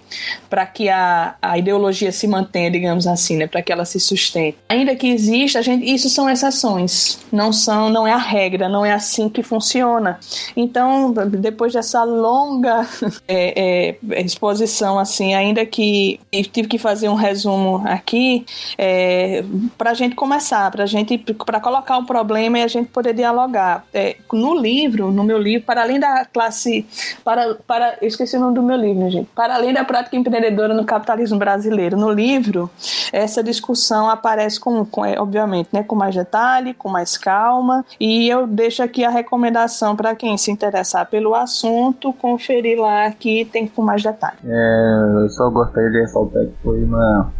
para que a, a ideologia se mantenha, digamos assim, né? Para que ela se sustente. Ainda que exista, a gente, isso são exceções, não são, não é a regra, não é assim que funciona. Então, depois dessa longa é, é, exposição, assim, ainda que tive que fazer um resumo aqui, é, para a gente começar, para gente, para colocar o problema e a gente poder dialogar. É, no livro, no meu livro, para além da classe, para, para, eu esqueci o nome do meu livro, gente, para além da prática empreendedora no capitalismo brasileiro, no livro, essa discussão aparece com, com é, obviamente, né, com mais detalhe, com mais calma, e eu deixo aqui a recomendação para quem se interessar pelo assunto, conferir lá que tem com mais detalhe. É, eu só gostaria de ressaltar que foi uma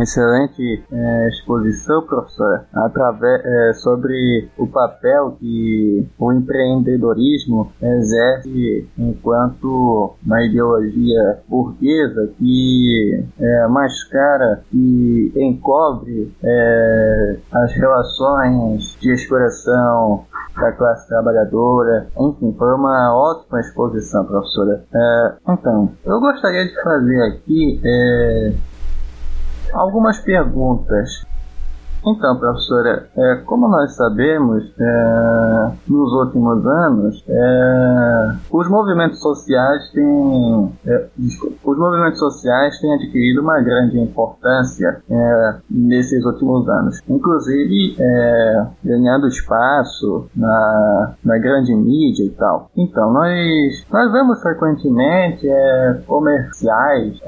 excelente é, exposição, professora, através, é, sobre o papel que o empreendedorismo exerce enquanto uma ideologia burguesa que é, mascara e encobre é, as relações de exploração da classe trabalhadora. Enfim, foi uma ótima exposição, professora. É, então, eu gostaria de fazer aqui é, algumas perguntas. Então, professora, é, como nós sabemos, é, nos últimos anos, é, os movimentos sociais têm, é, os movimentos sociais têm adquirido uma grande importância é, nesses últimos anos, inclusive é, ganhando espaço na, na grande mídia e tal. Então, nós nós vemos frequentemente comerciais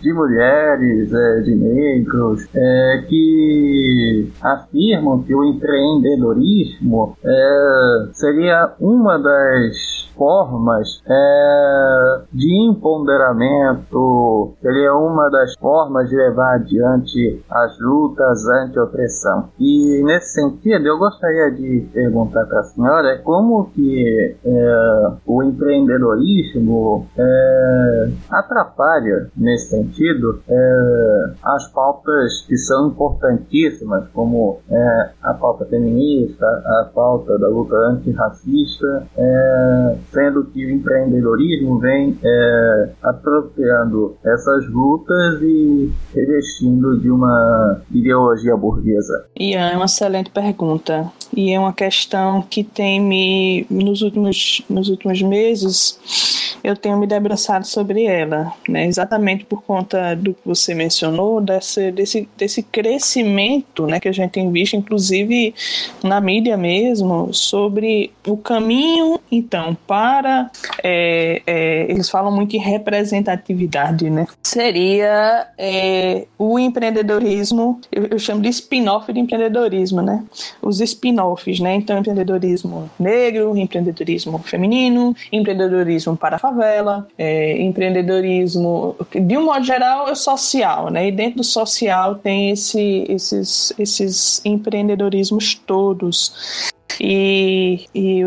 de mulheres, é, de negros, é, que afirmam que o empreendedorismo é, seria uma das formas é, de empoderamento, ele é uma das formas de levar adiante as lutas anti-opressão. E nesse sentido, eu gostaria de perguntar para a senhora como que é, o empreendedorismo é, atrapalha, nesse sentido, é, as pautas que são importantíssimas, como é, a pauta feminista, a pauta da luta antirracista, é, sendo que o empreendedorismo vem é, apropriando essas lutas e revestindo de uma ideologia burguesa? Ian, é uma excelente pergunta. E é uma questão que tem me, nos últimos, nos últimos meses, eu tenho me debruçado sobre ela, né? Exatamente por conta do que você mencionou, desse, desse, desse crescimento, né, que a gente tem visto, inclusive na mídia mesmo, sobre o caminho, então, para é, é, eles falam muito em representatividade, né? Seria é, o empreendedorismo, eu, eu chamo de spin-off de empreendedorismo, né? Os spin-offs, né? Então, empreendedorismo negro, empreendedorismo feminino, empreendedorismo para favela, é, empreendedorismo, de um modo geral, é social, né? E dentro do social tem esse, esses, esses empreendedorismos todos. E, e,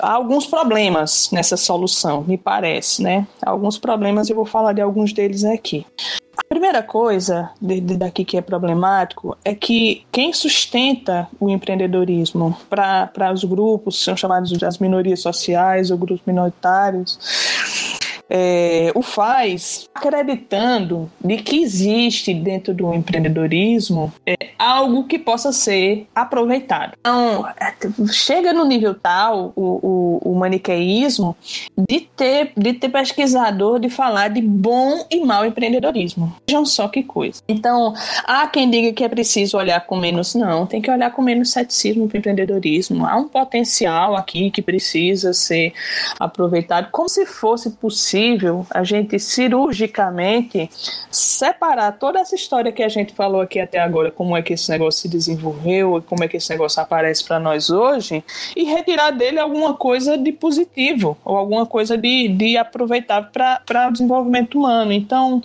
há alguns problemas nessa solução, me parece, né? Alguns problemas, eu vou falar de alguns deles aqui. A primeira coisa de, de daqui que é problemático é que quem sustenta o empreendedorismo para os grupos, são chamados as minorias sociais ou grupos minoritários, é, o faz acreditando de que existe dentro do empreendedorismo é, algo que possa ser aproveitado. Então, chega no nível tal o, o, o maniqueísmo de ter, de ter pesquisador de falar de bom e mau empreendedorismo. Vejam só que coisa. Então, há quem diga que é preciso olhar com menos, não, tem que olhar com menos ceticismo para o empreendedorismo. Há um potencial aqui que precisa ser aproveitado como se fosse possível possível a gente cirurgicamente separar toda essa história que a gente falou aqui até agora, como é que esse negócio se desenvolveu e como é que esse negócio aparece para nós hoje, e retirar dele alguma coisa de positivo ou alguma coisa de, de aproveitável para o desenvolvimento humano. Então,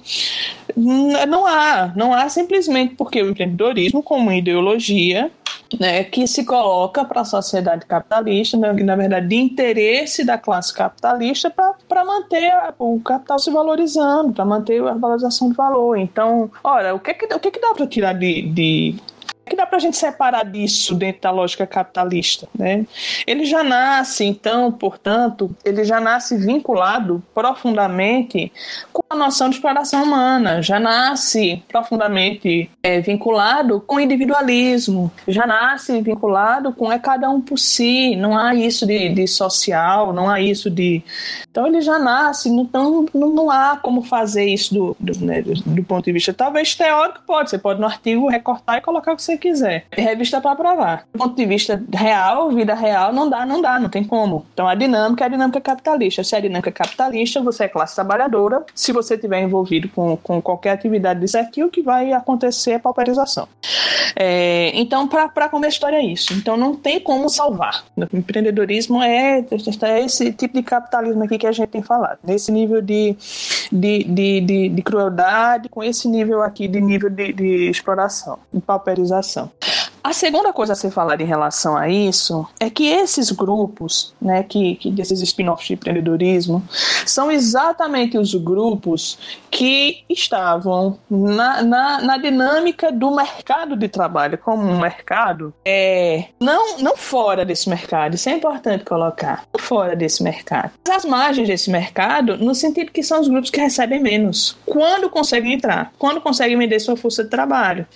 não há, não há simplesmente porque o empreendedorismo, como ideologia, né, que se coloca para a sociedade capitalista, né, na verdade, de interesse da classe capitalista para manter o capital se valorizando, para manter a valorização do valor. Então, olha, o que, que, o que, que dá para tirar de, de que dá para a gente separar disso dentro da lógica capitalista? Né? Ele já nasce, então, portanto, ele já nasce vinculado profundamente com a noção de exploração humana, já nasce profundamente é, vinculado com o individualismo, já nasce vinculado com é cada um por si, não há isso de, de social, não há isso de. Então, ele já nasce, então não, não há como fazer isso do, do, né, do, ponto de vista. Talvez teórico, pode, você pode no artigo recortar e colocar o que você quiser. É revista para provar. Do ponto de vista real, vida real, não dá, não dá, não tem como. Então a dinâmica é a dinâmica capitalista. Se é a dinâmica capitalista, você é classe trabalhadora. Se você tiver envolvido com, com qualquer atividade disso aqui, o que vai acontecer é pauperização. É, então, para comer a história é isso. Então não tem como salvar. O empreendedorismo é, é esse tipo de capitalismo aqui que a gente tem falado. Nesse nível de, de, de, de, de crueldade, com esse nível aqui de nível de, de exploração, de pauperização. A segunda coisa a ser falada em relação a isso é que esses grupos, né, que, que desses spin-offs de empreendedorismo, são exatamente os grupos que estavam na, na, na, dinâmica do mercado de trabalho como um mercado, é, não, não fora desse mercado, isso é importante colocar, não fora desse mercado. Mas as margens desse mercado, no sentido que são os grupos que recebem menos, quando conseguem entrar, quando conseguem vender sua força de trabalho.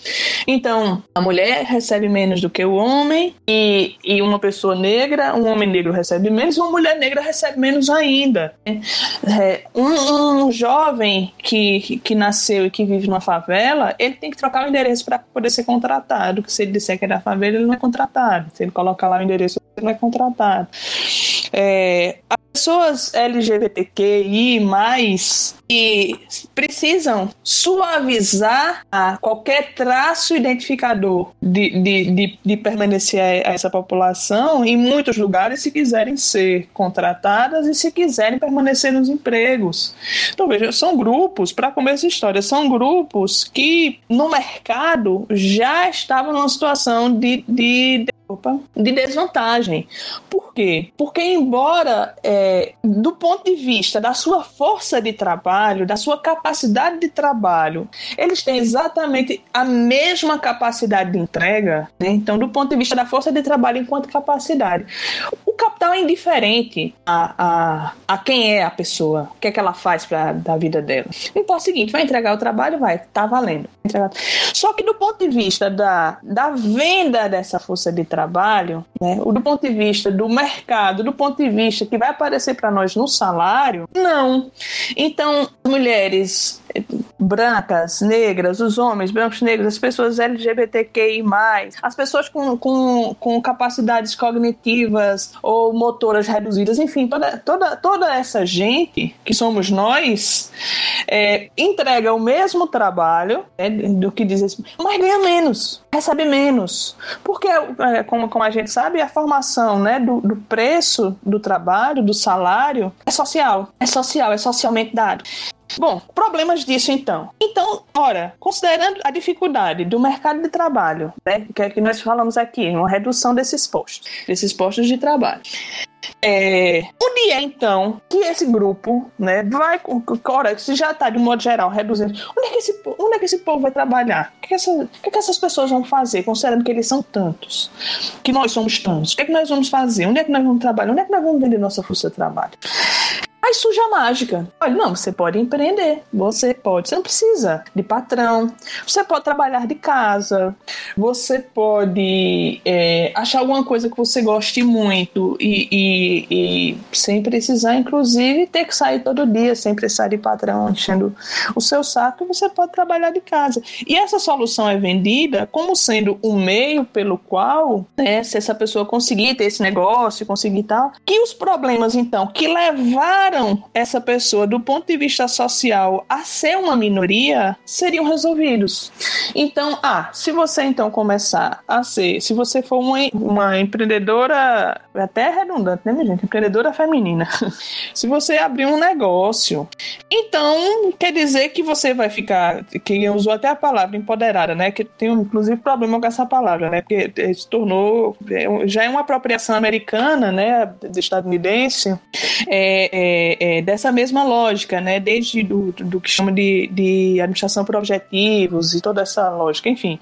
Então, a mulher recebe recebe menos do que o homem, e, e uma pessoa negra, um homem negro recebe menos, uma mulher negra recebe menos ainda. É, um, um, jovem que, que nasceu e que vive numa favela, ele tem que trocar o endereço para poder ser contratado, que se ele disser que é da favela, ele não é contratado. Se ele colocar lá o endereço, ele não é contratado. É, as pessoas LGBTQI+, que precisam suavizar qualquer traço identificador de, de, de, de, permanecer a essa população em muitos lugares se quiserem ser contratadas e se quiserem permanecer nos empregos. Então, veja, são grupos, para começo de história, são grupos que no mercado já estavam numa situação de, de Opa. de desvantagem. Por quê? Porque, embora, é, do ponto de vista da sua força de trabalho, da sua capacidade de trabalho, eles têm exatamente a mesma capacidade de entrega, né? então, do ponto de vista da força de trabalho enquanto capacidade, o é indiferente a, a, a quem é a pessoa, o que é que ela faz para da vida dela. Então é o seguinte: vai entregar o trabalho, vai, tá valendo. Só que do ponto de vista da, da venda dessa força de trabalho, né, do ponto de vista do mercado, do ponto de vista que vai aparecer para nós no salário, não. Então, mulheres brancas, negras, os homens brancos, negros, as pessoas LGBTQI+, as pessoas com, com, com capacidades cognitivas ou motoras reduzidas, enfim, toda, toda, toda essa gente que somos nós é, entrega o mesmo trabalho né, do que diz assim, mas ganha menos, recebe menos. Porque, é, como, como a gente sabe, a formação né, do, do preço do trabalho, do salário, é social. É social, é socialmente dado. Bom, problemas disso então. Então, ora, considerando a dificuldade do mercado de trabalho, né, que é que nós falamos aqui, uma redução desses postos, desses postos de trabalho. É, onde é então que esse grupo, né, vai, ora, se já está de modo geral reduzindo, onde é que esse, onde é que esse povo vai trabalhar? O que, essa, o que, essas pessoas vão fazer, considerando que eles são tantos, que nós somos tantos? O que é que nós vamos fazer? Onde é que nós vamos trabalhar? Onde é que nós vamos vender nossa força de trabalho? Aí surge a mágica. Olha, não, você pode empreender, você pode, você não precisa de patrão, você pode trabalhar de casa, você pode é, achar alguma coisa que você goste muito e, e, e, sem precisar, inclusive, ter que sair todo dia, sem precisar de patrão enchendo o seu saco, você pode trabalhar de casa. E essa solução é vendida como sendo um meio pelo qual, né, se essa pessoa conseguir ter esse negócio, conseguir tal, que os problemas, então, que levaram essa pessoa do ponto de vista social a ser uma minoria seriam resolvidos. Então, ah, se você então começar a ser, se você for uma, uma empreendedora, até redundante, né, minha gente? Empreendedora feminina. se você abrir um negócio, então quer dizer que você vai ficar, que usou até a palavra empoderada, né? Que tem inclusive problema com essa palavra, né? Porque se tornou, é, já é uma apropriação americana, né? Estadunidense. É, é, é, é, dessa mesma lógica, né? Desde do, do que chama de, de administração por objetivos e toda essa lógica, enfim.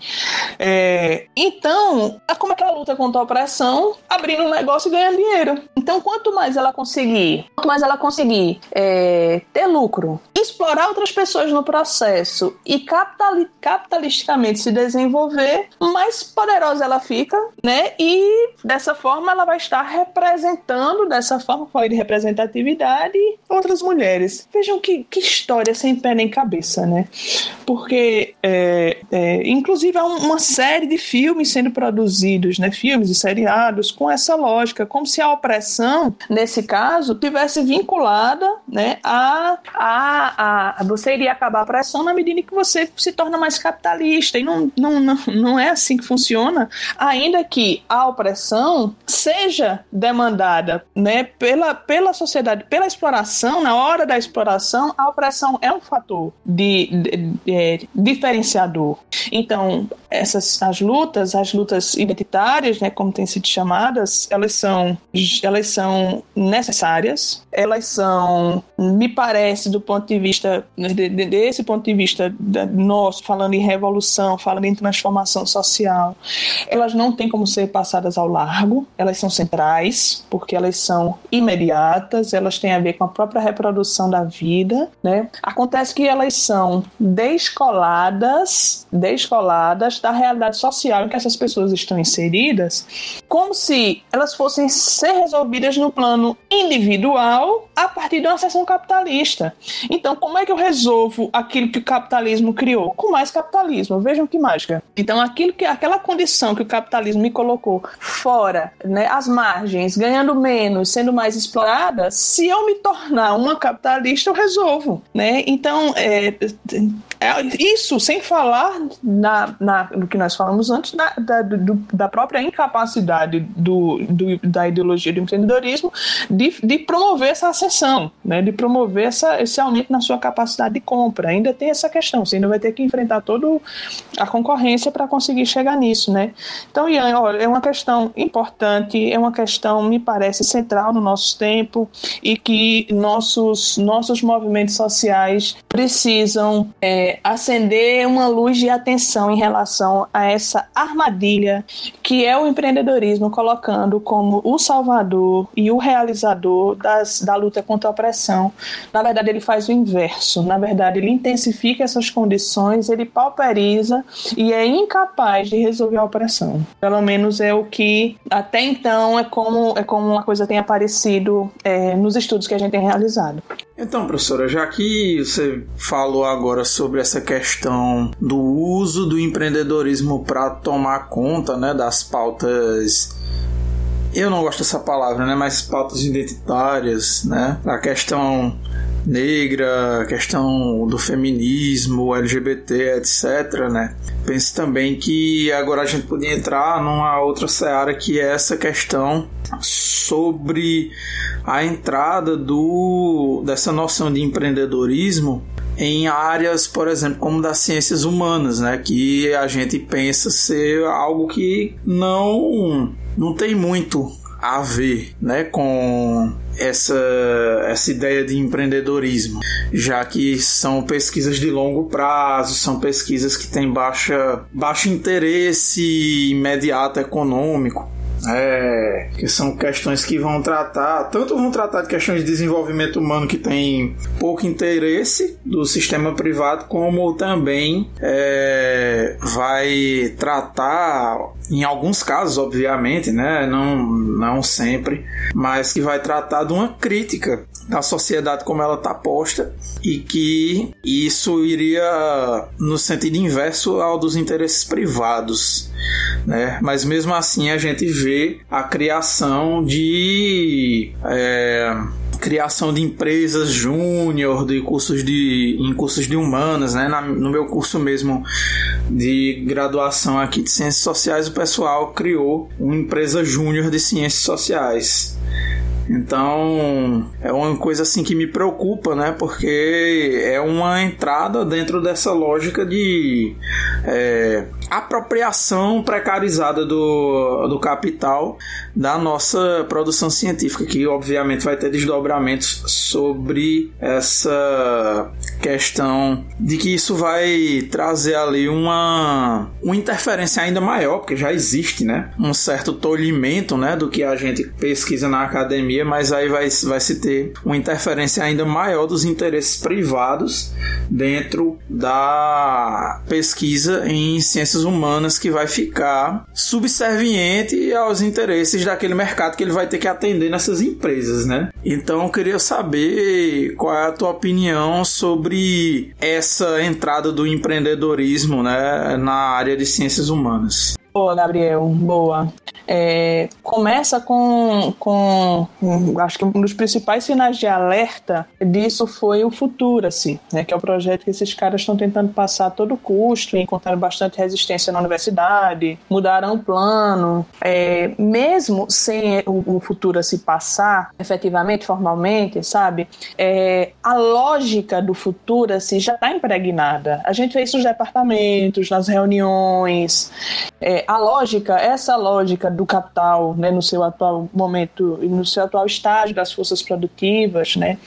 É, então, como é que ela luta contra a opressão? Abrindo um negócio e ganhando dinheiro. Então, quanto mais ela conseguir, quanto mais ela conseguir é, ter lucro, explorar outras pessoas no processo e capitali capitalisticamente se desenvolver, mais poderosa ela fica, né? E dessa forma ela vai estar representando, dessa forma, foi de representatividade e outras mulheres. Vejam que, que história sem pé nem cabeça, né? Porque, é, é, inclusive, há uma série de filmes sendo produzidos, né? Filmes e seriados com essa lógica, como se a opressão, nesse caso, tivesse vinculada, né? A, a, a você iria acabar a opressão na medida em que você se torna mais capitalista. E não, não, não, não é assim que funciona, ainda que a opressão seja demandada, né? Pela, pela sociedade, pela exploração, na hora da exploração, a opressão é um fator de, de, de é, diferenciador. Então, essas as lutas, as lutas identitárias, né, como têm sido chamadas, elas são elas são necessárias, elas são, me parece, do ponto de vista de, de, desse ponto de vista nosso, falando em revolução, falando em transformação social, elas não têm como ser passadas ao largo, elas são centrais, porque elas são imediatas, elas têm a ver com a própria reprodução da vida, né? Acontece que elas são descoladas, descoladas da realidade social em que essas pessoas estão inseridas, como se elas fossem ser resolvidas no plano individual a partir de uma seção capitalista. Então, como é que eu resolvo aquilo que o capitalismo criou? Com mais capitalismo. Vejam que mágica. Então, aquilo que aquela condição que o capitalismo me colocou fora, né, às margens, ganhando menos, sendo mais explorada, se eu me tornar uma capitalista, eu resolvo, né? Então, é, é, isso sem falar na, na, do que nós falamos antes, da, da, do, da própria incapacidade do, do, da ideologia do empreendedorismo de, de promover essa ascensão, né? de promover essa, esse aumento na sua capacidade de compra. Ainda tem essa questão, você ainda vai ter que enfrentar toda a concorrência para conseguir chegar nisso. Né? Então, Ian, olha, é uma questão importante, é uma questão, me parece, central no nosso tempo e que nossos, nossos movimentos sociais precisam é, acender uma luz de atenção em relação a essa armadilha que é o empreendedorismo, colocando como o salvador e o realizador das, da luta contra a opressão. Na verdade, ele faz o inverso. Na verdade, ele intensifica essas condições, ele pauperiza e é incapaz de resolver a opressão. Pelo menos é o que até então é como, é como uma coisa tem aparecido é, nos estudos que a gente tem realizado. Então, professora, já que você falou agora sobre essa questão do uso do empreendedorismo para tomar conta né, das pautas eu não gosto dessa palavra, né? Mas pautas identitárias, né? A questão negra, a questão do feminismo, LGBT, etc, né? Penso também que agora a gente podia entrar numa outra seara que é essa questão sobre a entrada do dessa noção de empreendedorismo em áreas, por exemplo, como das ciências humanas, né, que a gente pensa ser algo que não não tem muito a ver né, com essa, essa ideia de empreendedorismo, já que são pesquisas de longo prazo, são pesquisas que têm baixa, baixo interesse imediato econômico. É, que são questões que vão tratar, tanto vão tratar de questões de desenvolvimento humano que tem pouco interesse do sistema privado, como também é, vai tratar, em alguns casos, obviamente, né, não, não sempre, mas que vai tratar de uma crítica da sociedade como ela está posta e que isso iria no sentido inverso ao dos interesses privados né? Mas mesmo assim a gente vê a criação de é, criação de empresas júnior, de cursos de em cursos de humanas, né? Na, no meu curso mesmo de graduação aqui de ciências sociais, o pessoal criou uma empresa júnior de ciências sociais. Então, é uma coisa assim que me preocupa, né? Porque é uma entrada dentro dessa lógica de é, apropriação precarizada do, do capital da nossa produção científica, que obviamente vai ter desdobramentos sobre essa questão de que isso vai trazer ali uma, uma interferência ainda maior, porque já existe, né? Um certo tolhimento, né? Do que a gente pesquisa na academia, mas aí vai, vai se ter uma interferência ainda maior dos interesses privados dentro da pesquisa em ciências humanas que vai ficar subserviente aos interesses daquele mercado que ele vai ter que atender nessas empresas, né? Então eu queria saber qual é a tua opinião sobre essa entrada do empreendedorismo, né, na área de ciências humanas. Boa, Gabriel, boa. É, começa com, com, acho que um dos principais sinais de alerta disso foi o Futura-se, né, que é o projeto que esses caras estão tentando passar a todo custo, encontraram bastante resistência na universidade, mudaram o plano. É, mesmo sem o, o Futura-se passar efetivamente, formalmente, sabe, é, a lógica do Futura-se já está impregnada. A gente vê isso nos departamentos, nas reuniões. É, a lógica, essa lógica do capital, né, no seu atual momento e no seu atual estágio das forças produtivas, né,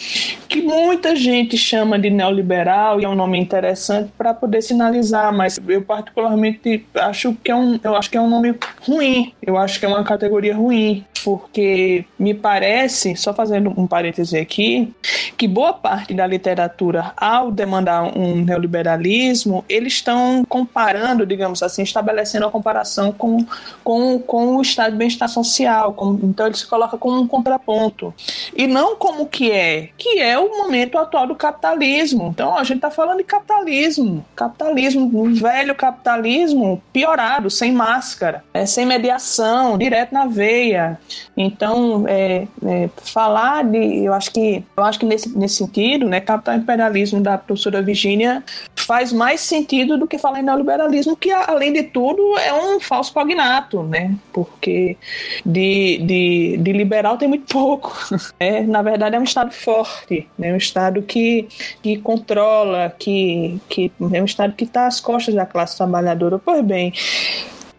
que muita gente chama de neoliberal e é um nome interessante para poder sinalizar, mas eu particularmente acho que é um, eu acho que é um nome ruim. Eu acho que é uma categoria ruim, porque me parece, só fazendo um parêntese aqui, que boa parte da literatura, ao demandar um neoliberalismo, eles estão comparando, digamos assim, estabelecendo a comparação com, com, com o estado de bem-estar social. Com, então ele se coloca como um contraponto. E não como que é, que é o momento atual do capitalismo. Então a gente está falando de capitalismo. Capitalismo, um velho capitalismo piorado, sem máscara, é, sem mediação, direto na veia. Então, é, é, falar de. Eu acho que, eu acho que nesse, nesse sentido, né, capital imperialismo da professora Virginia faz mais sentido do que falar em neoliberalismo, que além de tudo é um falso cognato, né? Porque de, de, de liberal tem muito pouco. É, na verdade, é um Estado forte, né? um Estado que, que controla, que, que é um Estado que está às costas da classe trabalhadora. Pois bem,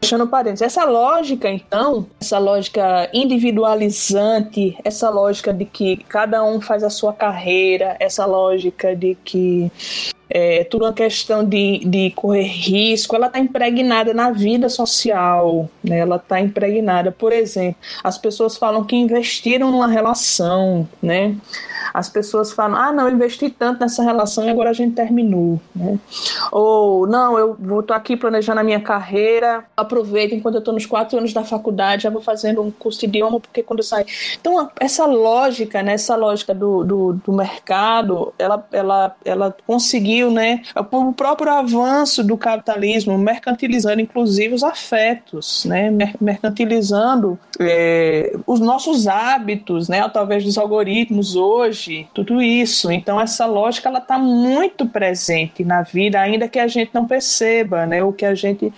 fechando parênteses. Essa lógica, então, essa lógica individualizante, essa lógica de que cada um faz a sua carreira, essa lógica de que é tudo uma questão de, de correr risco, ela está impregnada na vida social, né? ela está impregnada. Por exemplo, as pessoas falam que investiram numa relação, né? As pessoas falam, ah, não, eu investi tanto nessa relação e agora a gente terminou, né? Ou, não, eu vou tô aqui planejando a minha carreira, aproveito enquanto eu estou nos quatro anos da faculdade, já vou fazendo um curso de idioma, porque quando eu saio... Então, essa lógica, né, essa lógica do, do, do mercado, ela, ela, ela conseguiu, né, o próprio avanço do capitalismo, mercantilizando inclusive os afetos, né, mercantilizando é, os nossos hábitos, né, através dos algoritmos hoje, tudo isso. Então essa lógica ela está muito presente na vida, ainda que a gente não perceba, né, o que a gente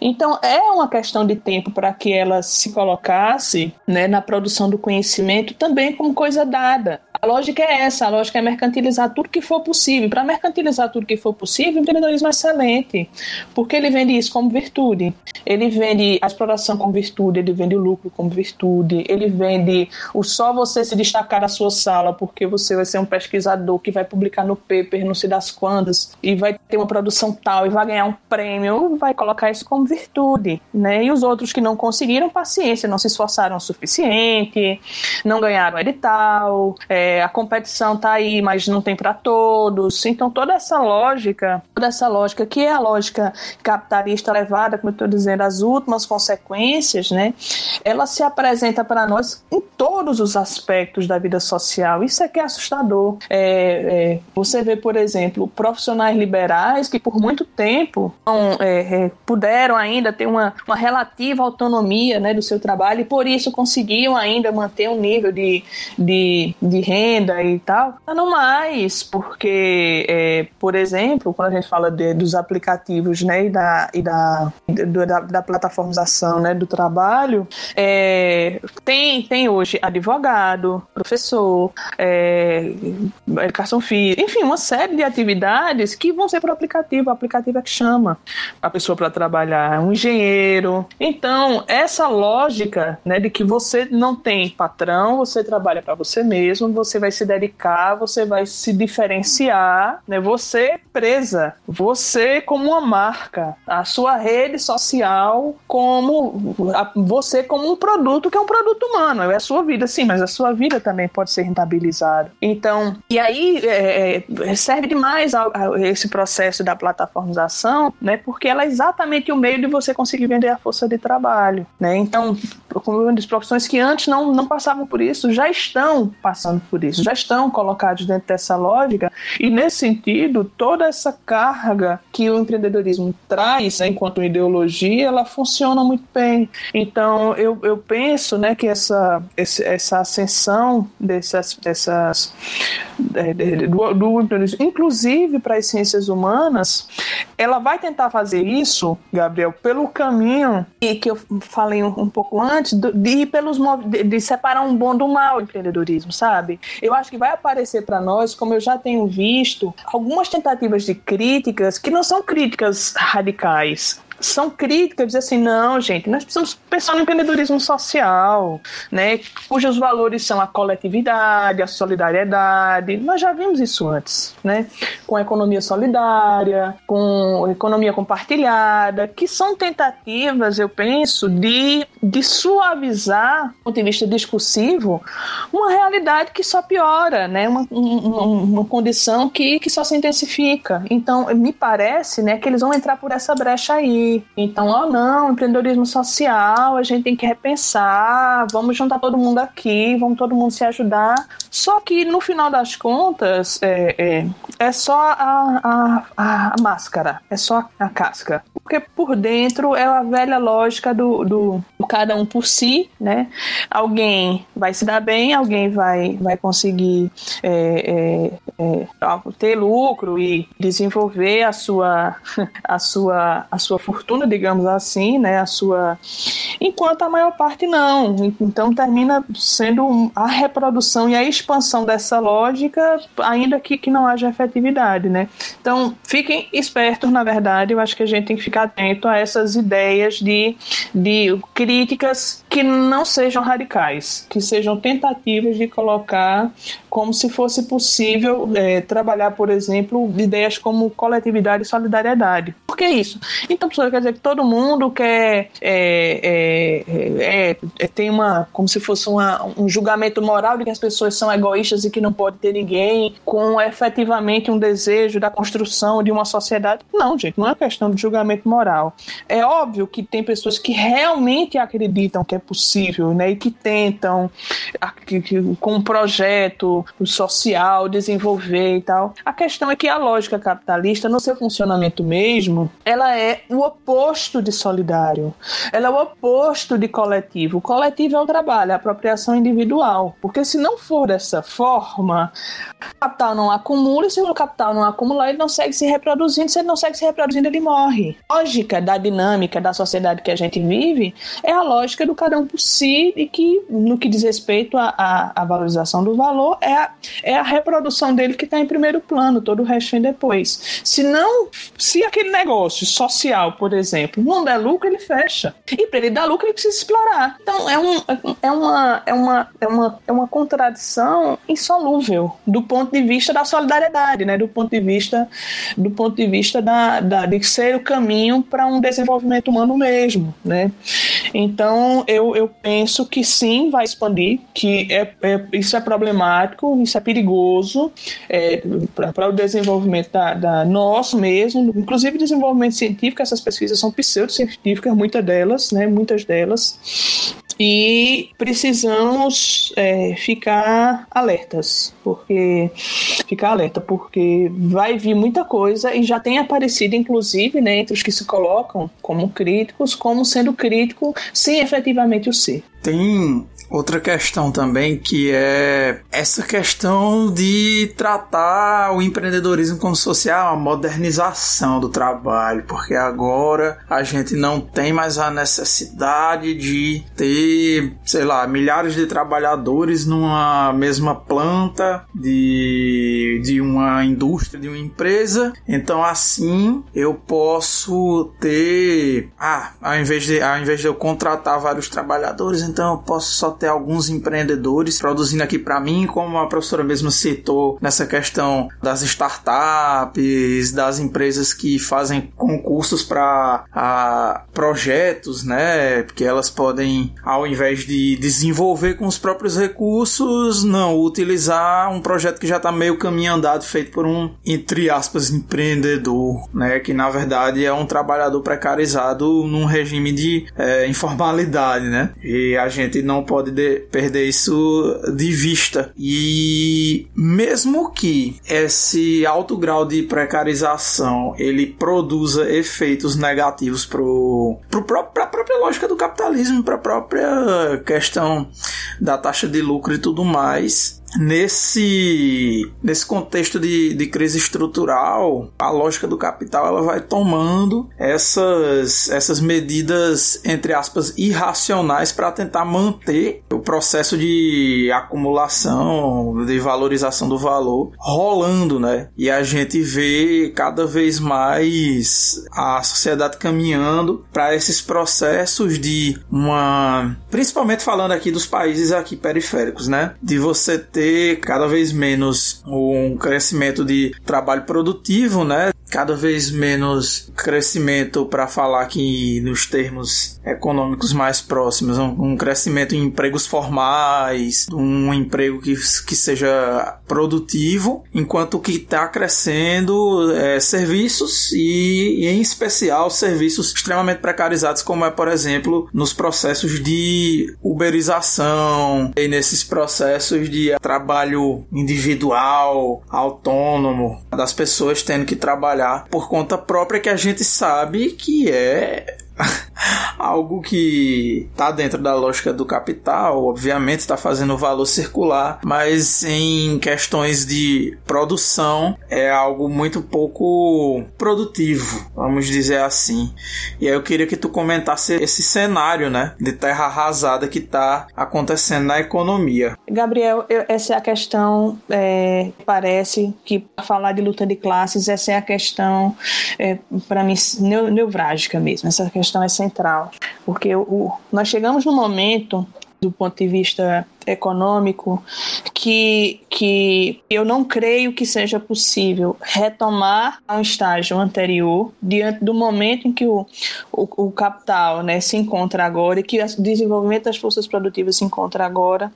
então é uma questão de tempo para que ela se colocasse né, na produção do conhecimento também como coisa dada. A lógica é essa, a lógica é mercantilizar tudo que for possível. Para mercantilizar tudo que for possível, o empreendedorismo é excelente, porque ele vende isso como virtude. Ele vende a exploração como virtude, ele vende o lucro como virtude, ele vende o só você se destacar na sua sala, porque você vai ser um pesquisador que vai publicar no paper, não sei das quantas, e vai ter uma produção tal e vai ganhar um prêmio, vai colocar isso como virtude, né? E os outros que não conseguiram, paciência, não se esforçaram o suficiente, não ganharam edital, é, a competição tá aí, mas não tem para todos. Então toda essa lógica, toda essa lógica que é a lógica capitalista levada, como eu estou dizendo, as últimas consequências, né? Ela se apresenta para nós em todos os aspectos da vida social. Isso é que é assustador. É, é, você vê, por exemplo, profissionais liberais que por muito tempo não, é, é, puderam ainda ter uma, uma relativa autonomia né, do seu trabalho e por isso conseguiam ainda manter um nível de, de, de renda renda e tal, não mais, porque, é, por exemplo, quando a gente fala de, dos aplicativos, né, e da, e da, da, da plataformização, né, do trabalho, é, tem, tem hoje advogado, professor, é, educação física, enfim, uma série de atividades que vão ser o aplicativo, o aplicativo é que chama a pessoa para trabalhar, um engenheiro. Então, essa lógica, né, de que você não tem patrão, você trabalha para você mesmo, você você vai se dedicar, você vai se diferenciar, né? Você presa, você como uma marca, a sua rede social como a, você como um produto que é um produto humano, é a sua vida, sim, mas a sua vida também pode ser rentabilizada. Então, e aí é, é serve demais a, a esse processo da plataformização, né? Porque ela é exatamente o meio de você conseguir vender a força de trabalho, né? Então, como profissões que antes não, não passavam por isso, já estão passando por isso, já estão colocados dentro dessa lógica, e nesse sentido, toda essa carga que o empreendedorismo traz né, enquanto ideologia, ela funciona muito bem. Então, eu, eu penso né, que essa, essa ascensão dessas, dessas é, do, do empreendedorismo, inclusive para as ciências humanas, ela vai tentar fazer isso, Gabriel, pelo caminho que eu falei um, um pouco antes, de, de pelos de, de separar um bom do mal empreendedorismo, sabe? Eu acho que vai aparecer para nós, como eu já tenho visto, algumas tentativas de críticas que não são críticas radicais, são críticas, dizer assim, não, gente, nós precisamos pensar no empreendedorismo social, né, cujos valores são a coletividade, a solidariedade. Nós já vimos isso antes, né, com a economia solidária, com a economia compartilhada, que são tentativas, eu penso, de, de suavizar, do ponto de vista discursivo, uma realidade que só piora, né, uma, uma, uma condição que, que só se intensifica. Então, me parece, né, que eles vão entrar por essa brecha aí então, ó, oh, não, empreendedorismo social, a gente tem que repensar, vamos juntar todo mundo aqui, vamos todo mundo se ajudar. Só que no final das contas, é, é, é só a, a, a máscara, é só a casca. Porque por dentro é a velha lógica do, do, do, cada um por si, né? Alguém vai se dar bem, alguém vai, vai conseguir é, é, é ter lucro e desenvolver a sua, a sua, a sua fortuna, digamos assim, né, a sua, enquanto a maior parte não. Então termina sendo a reprodução e a expansão dessa lógica, ainda que, que não haja efetividade, né? Então fiquem espertos, na verdade, eu acho que a gente tem que ficar atento a essas ideias de, de críticas que não sejam radicais, que sejam tentativas de colocar como se fosse possível é, trabalhar, por exemplo, ideias como coletividade e solidariedade. Por que isso? Então, quer dizer que todo mundo quer é, é, é, é, tem uma como se fosse uma, um julgamento moral de que as pessoas são egoístas e que não pode ter ninguém, com efetivamente um desejo da construção de uma sociedade. Não, gente, não é questão de julgamento moral. É óbvio que tem pessoas que realmente acreditam que é possível, né, e que tentam que, que, com um projeto social, desenvolver e tal. A questão é que a lógica capitalista, no seu funcionamento mesmo, ela é o oposto de solidário. Ela é o oposto de coletivo. O coletivo é o trabalho, a apropriação individual. Porque se não for dessa forma, o capital não acumula, e se o capital não acumular, ele não segue se reproduzindo. Se ele não segue se reproduzindo, ele morre. A lógica da dinâmica da sociedade que a gente vive é a lógica do cada um por si e que, no que diz respeito à, à valorização do valor, é a, é a reprodução dele que está em primeiro plano, todo o resto vem depois. Se não, se aquele negócio social, por exemplo, não der lucro, ele fecha. E para ele dar lucro, ele precisa explorar. Então é, um, é, uma, é, uma, é, uma, é uma contradição insolúvel do ponto de vista da solidariedade, né? do ponto de vista, do ponto de, vista da, da de ser o caminho para um desenvolvimento humano mesmo. Né? Então eu, eu penso que sim, vai expandir, que é, é isso é problemático, isso é perigoso é, para o desenvolvimento da, da, nosso mesmo, inclusive desenvolvimento científico, essas pesquisas são pseudocientíficas, muitas delas, né, muitas delas, e precisamos é, ficar alertas, porque ficar alerta, porque vai vir muita coisa e já tem aparecido, inclusive, né, entre os que se colocam como críticos, como sendo crítico sem efetivamente o ser. Tem Outra questão também que é essa questão de tratar o empreendedorismo como social, a modernização do trabalho, porque agora a gente não tem mais a necessidade de ter, sei lá, milhares de trabalhadores numa mesma planta de, de uma indústria, de uma empresa. Então assim eu posso ter, ah, ao invés de, ao invés de eu contratar vários trabalhadores, então eu posso só ter alguns empreendedores produzindo aqui para mim, como a professora mesmo citou nessa questão das startups, das empresas que fazem concursos para projetos, né? Porque elas podem, ao invés de desenvolver com os próprios recursos, não utilizar um projeto que já está meio caminho andado, feito por um, entre aspas, empreendedor, né? Que na verdade é um trabalhador precarizado num regime de é, informalidade, né? E a gente não pode pode de, perder isso de vista. E mesmo que esse alto grau de precarização ele produza efeitos negativos para a própria lógica do capitalismo, para a própria questão da taxa de lucro e tudo mais, nesse, nesse contexto de, de crise estrutural, a lógica do capital ela vai tomando essas, essas medidas, entre aspas, irracionais para tentar manter o processo de acumulação, de valorização do valor rolando, né? E a gente vê cada vez mais a sociedade caminhando para esses processos de uma. Principalmente falando aqui dos países aqui periféricos, né? De você ter cada vez menos um crescimento de trabalho produtivo, né? cada vez menos crescimento para falar aqui nos termos econômicos mais próximos, um, crescimento em empregos formais, um emprego que, que seja produtivo, enquanto que está crescendo é, serviços e, e, em especial serviços extremamente precarizados, como é, por exemplo, nos processos de uberização e nesses processos de trabalho individual, autônomo, das pessoas tendo que trabalhar por conta própria que a gente sabe que é algo que está dentro da lógica do capital, obviamente está fazendo o valor circular, mas em questões de produção é algo muito pouco produtivo, vamos dizer assim. E aí eu queria que tu comentasse esse cenário, né, de terra arrasada que está acontecendo na economia. Gabriel, eu, essa é a questão, é, parece que para falar de luta de classes, essa é a questão, é, para mim, neurálgica mesmo, essa questão é central, porque o, nós chegamos no momento do ponto de vista econômico que, que eu não creio que seja possível retomar a um estágio anterior diante do momento em que o, o, o capital né, se encontra agora e que o desenvolvimento das forças produtivas se encontra agora.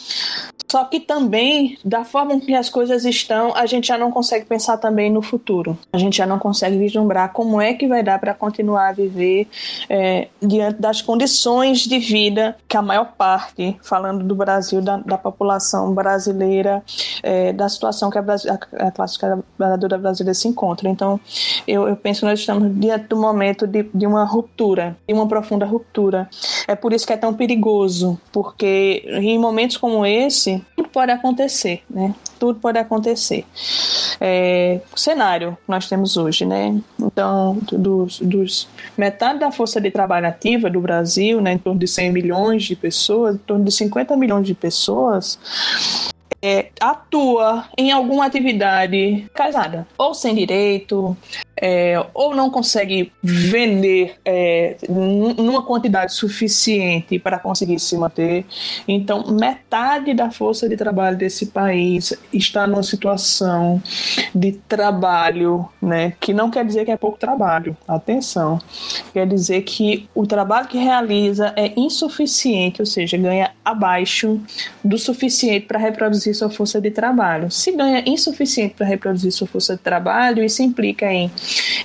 Só que também, da forma que as coisas estão, a gente já não consegue pensar também no futuro. A gente já não consegue vislumbrar como é que vai dar para continuar a viver é, diante das condições de vida que a maior parte, falando do Brasil, da, da população brasileira, é, da situação que a, a, a classe trabalhadora brasileira se encontra. Então, eu, eu, penso que nós estamos diante do momento de, de uma ruptura, de uma profunda ruptura. É por isso que é tão perigoso, porque em momentos como esse, tudo pode acontecer, né? Tudo pode acontecer. É, o cenário que nós temos hoje, né? Então, dos, dos metade da força de trabalho ativa do Brasil, né, em torno de 100 milhões de pessoas, em torno de 50 milhões de pessoas, é, atua em alguma atividade casada, ou sem direito, é, ou não consegue vender é, numa quantidade suficiente para conseguir se manter. Então, metade da força de trabalho desse país está numa situação de trabalho, né, que não quer dizer que é pouco trabalho, atenção, quer dizer que o trabalho que realiza é insuficiente, ou seja, ganha abaixo do suficiente para reproduzir sua força de trabalho. Se ganha insuficiente para reproduzir sua força de trabalho, isso implica em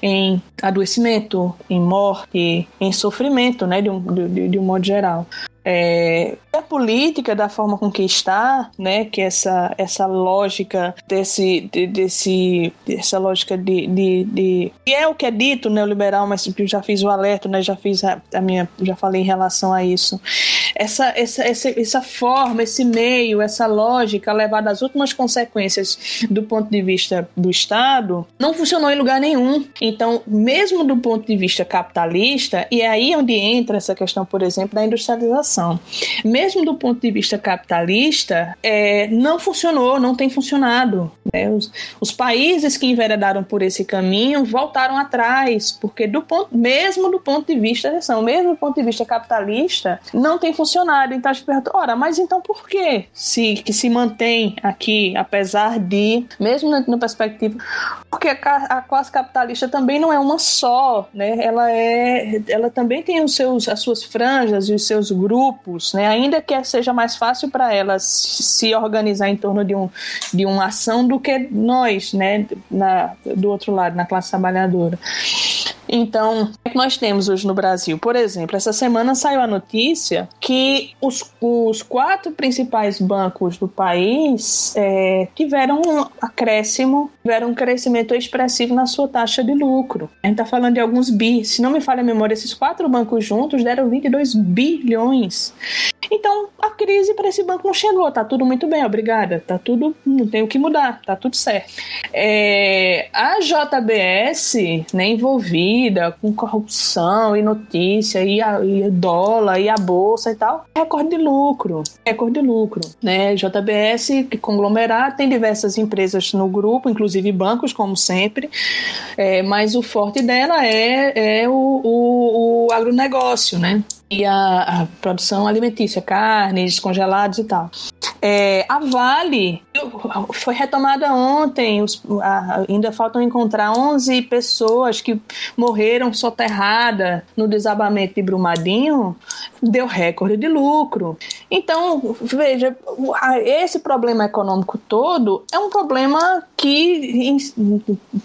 em adoecimento, em morte, em sofrimento, né, de um, de, de um modo geral. É, a política da forma com que está, né, que essa essa lógica desse de, desse essa lógica de, de, de que é o que é dito neoliberal, mas eu já fiz o alerta, né, já fiz a, a minha já falei em relação a isso. Essa, essa, essa, essa forma, esse meio, essa lógica levada às últimas consequências do ponto de vista do Estado não funcionou em lugar nenhum. Então, mesmo do ponto de vista capitalista, e é aí onde entra essa questão, por exemplo, da industrialização. Mesmo do ponto de vista capitalista, é, não funcionou, não tem funcionado. Né? Os, os, países que enveredaram por esse caminho voltaram atrás, porque do ponto, mesmo do ponto de vista, mesmo do ponto de vista capitalista, não tem funcionado. Então a gente pergunta, ora, mas então por que se, que se mantém aqui, apesar de, mesmo na, na perspectiva, porque a, a, classe capitalista também não é uma só, né? Ela é, ela também tem os seus, as suas franjas e os seus grupos, né? Ainda que seja mais fácil para elas se organizar em torno de, um, de uma ação do que nós, né? Na, do outro lado, na classe trabalhadora. Então, o que nós temos hoje no Brasil? Por exemplo, essa semana saiu a notícia que os, os quatro principais bancos do país é, tiveram um acréscimo, tiveram um crescimento expressivo na sua taxa de lucro. A gente está falando de alguns bi. Se não me falha a memória, esses quatro bancos juntos deram 22 bilhões. Então, a crise para esse banco não chegou. Tá tudo muito bem, obrigada. Tá tudo, não tem o que mudar, tá tudo certo. É, a JBS, né, envolvida com corrupção e notícia, e, a, e dólar, e a bolsa e tal, recorde de lucro. Recorde de lucro. Né? JBS, que conglomerado, tem diversas empresas no grupo, inclusive bancos, como sempre, é, mas o forte dela é, é o, o, o agronegócio, né? E a, a, produção alimentícia, carnes, congelados e tal. É, a Vale foi retomada ontem, os, a, ainda faltam encontrar 11 pessoas que morreram soterradas no desabamento de Brumadinho, deu recorde de lucro. Então, veja, esse problema econômico todo é um problema que,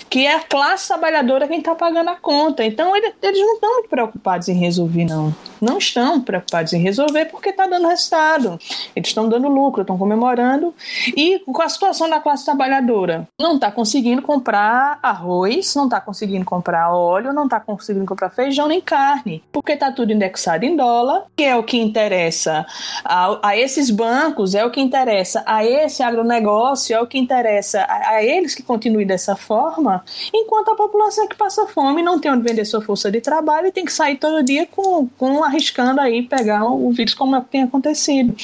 que é a classe trabalhadora quem está pagando a conta. Então, eles não estão muito preocupados em resolver, não. Não estão preocupados em resolver porque está dando resultado. Eles estão dando lucro, estão comemorando. E com a situação da classe trabalhadora, não está conseguindo comprar arroz, não está conseguindo comprar óleo, não está conseguindo comprar feijão nem carne, porque está tudo indexado em dólar, que é o que interessa a, a, esses bancos, é o que interessa a esse agronegócio, é o que interessa a, a eles que continuem dessa forma, enquanto a população que passa fome não tem onde vender sua força de trabalho e tem que sair todo dia com, com arriscando aí pegar o vírus como é que tem acontecido.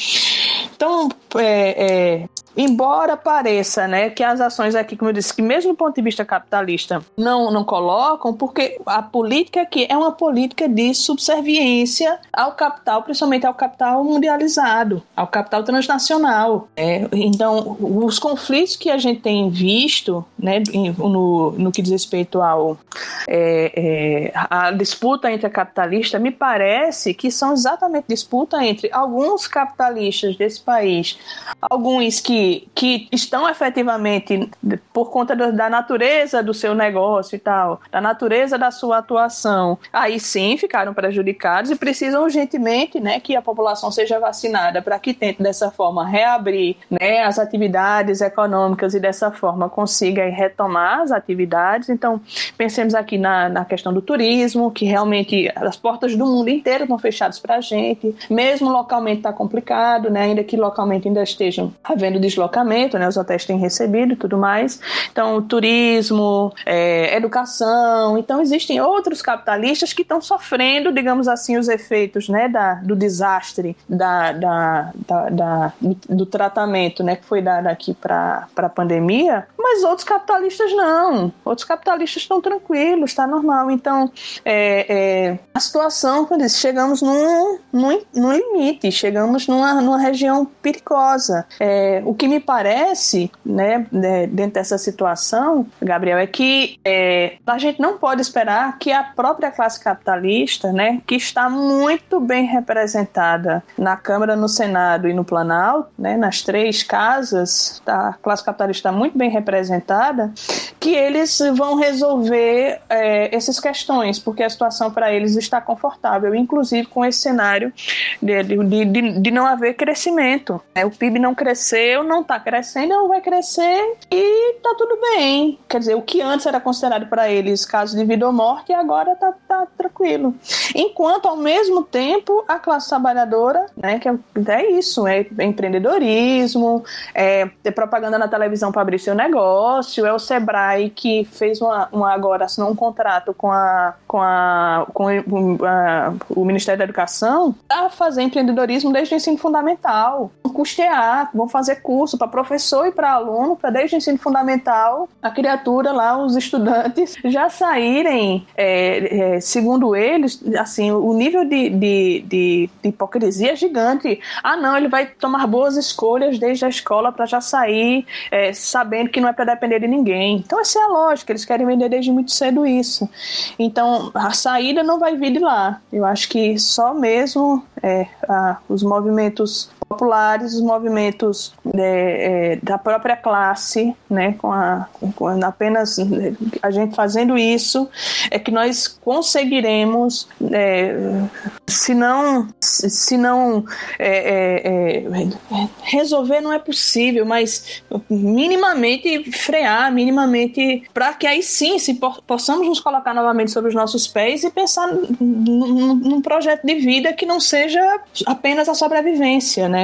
Então, é, é, embora pareça né, que as ações aqui, como eu disse, que mesmo do ponto de vista capitalista não, não colocam, porque a política aqui é uma política de subserviência ao capital, principalmente ao capital mundializado, ao capital transnacional. É, então, os conflitos que a gente tem visto né, no, no que diz respeito ao é, é, a disputa entre a capitalista, me parece que são exatamente disputa entre alguns capitalistas desse país, alguns que que, estão efetivamente, por conta do, da natureza do seu negócio e tal, da natureza da sua atuação, aí sim ficaram prejudicados e precisam urgentemente né, que a população seja vacinada para que tente dessa forma reabrir né, as atividades econômicas e dessa forma consiga retomar as atividades. Então, pensemos aqui na, na questão do turismo, que realmente as portas do mundo inteiro estão fechadas para a gente, mesmo localmente está complicado, né, ainda que localmente ainda estejam havendo deslocamento, né? Os hotéis têm recebido e tudo mais. Então, turismo, é, educação. Então, existem outros capitalistas que estão sofrendo, digamos assim, os efeitos, né? Da, do desastre, da, da, da, da do, tratamento, né? Que foi dado aqui para a pandemia. Mas outros capitalistas não. Outros capitalistas estão tranquilos, está normal. Então, é, é, a situação, quando disse, chegamos num, num, num limite, chegamos numa, numa região perigosa. É, o que me parece, né, dentro dessa situação, Gabriel, é que é, a gente não pode esperar que a própria classe capitalista, né, que está muito bem representada na Câmara, no Senado e no Planalto, né, nas três casas, a classe capitalista está muito bem representada, que eles vão resolver é, essas questões, porque a situação para eles está confortável, inclusive com esse cenário de, de, de, de não haver crescimento. Né? O PIB não cresceu, não está crescendo, não vai crescer e tá tudo bem. Quer dizer, o que antes era considerado para eles caso de vida ou morte, agora tá, tá tranquilo. Enquanto, ao mesmo tempo, a classe trabalhadora, né, que é, é isso, é empreendedorismo, é ter propaganda na televisão para abrir seu negócio, é o Sebrae que fez uma, uma agora assinou um contrato com a com a com a, o Ministério da Educação para fazer empreendedorismo desde o ensino fundamental, custear, vão fazer curso para professor e para aluno, para desde o ensino fundamental, a criatura lá, os estudantes, já saírem, é, é, segundo eles, assim, o nível de, de, de, de, hipocrisia é gigante. Ah, não, ele vai tomar boas escolhas desde a escola para já sair é, sabendo que não é para depender de ninguém. Então, essa é a lógica, eles querem vender desde muito cedo isso. Então, a saída não vai vir de lá. Eu acho que só mesmo é, a, os movimentos populares, os movimentos é, é, da própria classe, né, com, a, com apenas a gente fazendo isso, é que nós conseguiremos, é, se não, se não é, é, é, resolver não é possível, mas minimamente frear, minimamente para que aí sim se possamos nos colocar novamente sobre os nossos pés e pensar num projeto de vida que não seja apenas a sobrevivência, né?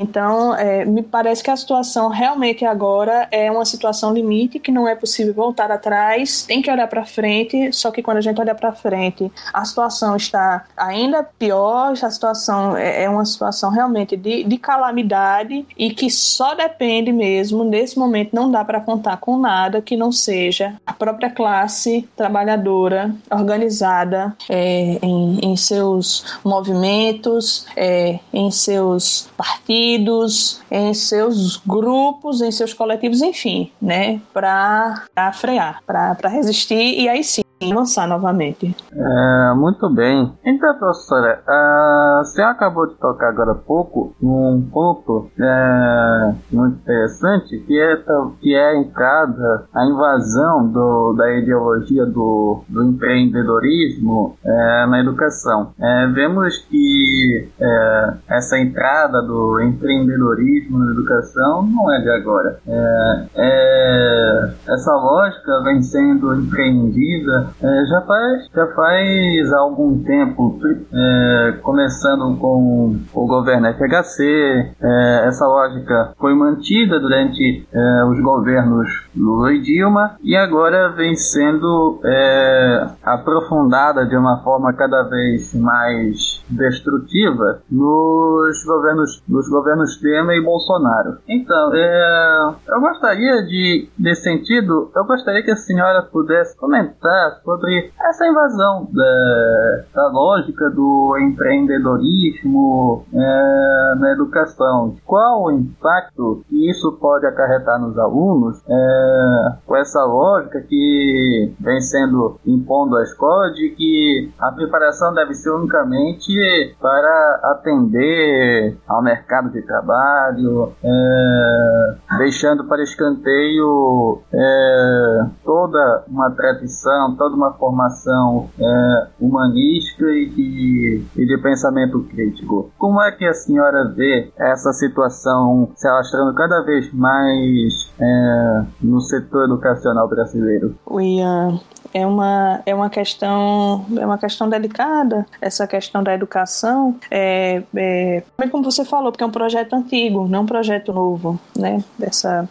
Então, é, me parece que a situação realmente agora é uma situação limite que não é possível voltar atrás, tem que olhar para frente, só que quando a gente olha para frente, a situação está ainda pior, a situação é, é uma situação realmente de, de calamidade e que só depende mesmo, nesse momento não dá para contar com nada que não seja a própria classe trabalhadora organizada é, em, em, seus movimentos, é, em seus partidos, em seus grupos, em seus coletivos, enfim, né, para frear, para resistir e aí sim avançar novamente. É, muito bem. Então, professora, a senhora acabou de tocar agora há pouco num ponto é, muito interessante, que é, que é a entrada, a invasão do, da ideologia do, do empreendedorismo é, na educação. É, vemos que é, essa entrada do empreendedorismo na educação não é de agora. É, é, essa lógica vem sendo empreendida é, já, faz, já faz algum tempo, é, começando com o governo FHC, é, essa lógica foi mantida durante é, os governos Lula e Dilma e agora vem sendo é, aprofundada de uma forma cada vez mais destrutiva nos governos, nos governos Temer e Bolsonaro. Então, é, eu gostaria de, nesse sentido, eu gostaria que a senhora pudesse comentar sobre essa invasão da, da lógica do empreendedorismo é, na educação. Qual o impacto que isso pode acarretar nos alunos é, com essa lógica que vem sendo impondo à escola de que a preparação deve ser unicamente para atender ao mercado de trabalho, é, deixando para escanteio é, toda uma tradição, toda uma formação é, humanística e de, e de pensamento crítico. Como é que a senhora vê essa situação se alastrando cada vez mais é, no setor educacional brasileiro? Ian, é uma, é uma questão é uma questão delicada essa questão da educação. É, é como você falou porque é um projeto antigo não um projeto novo né? Dessa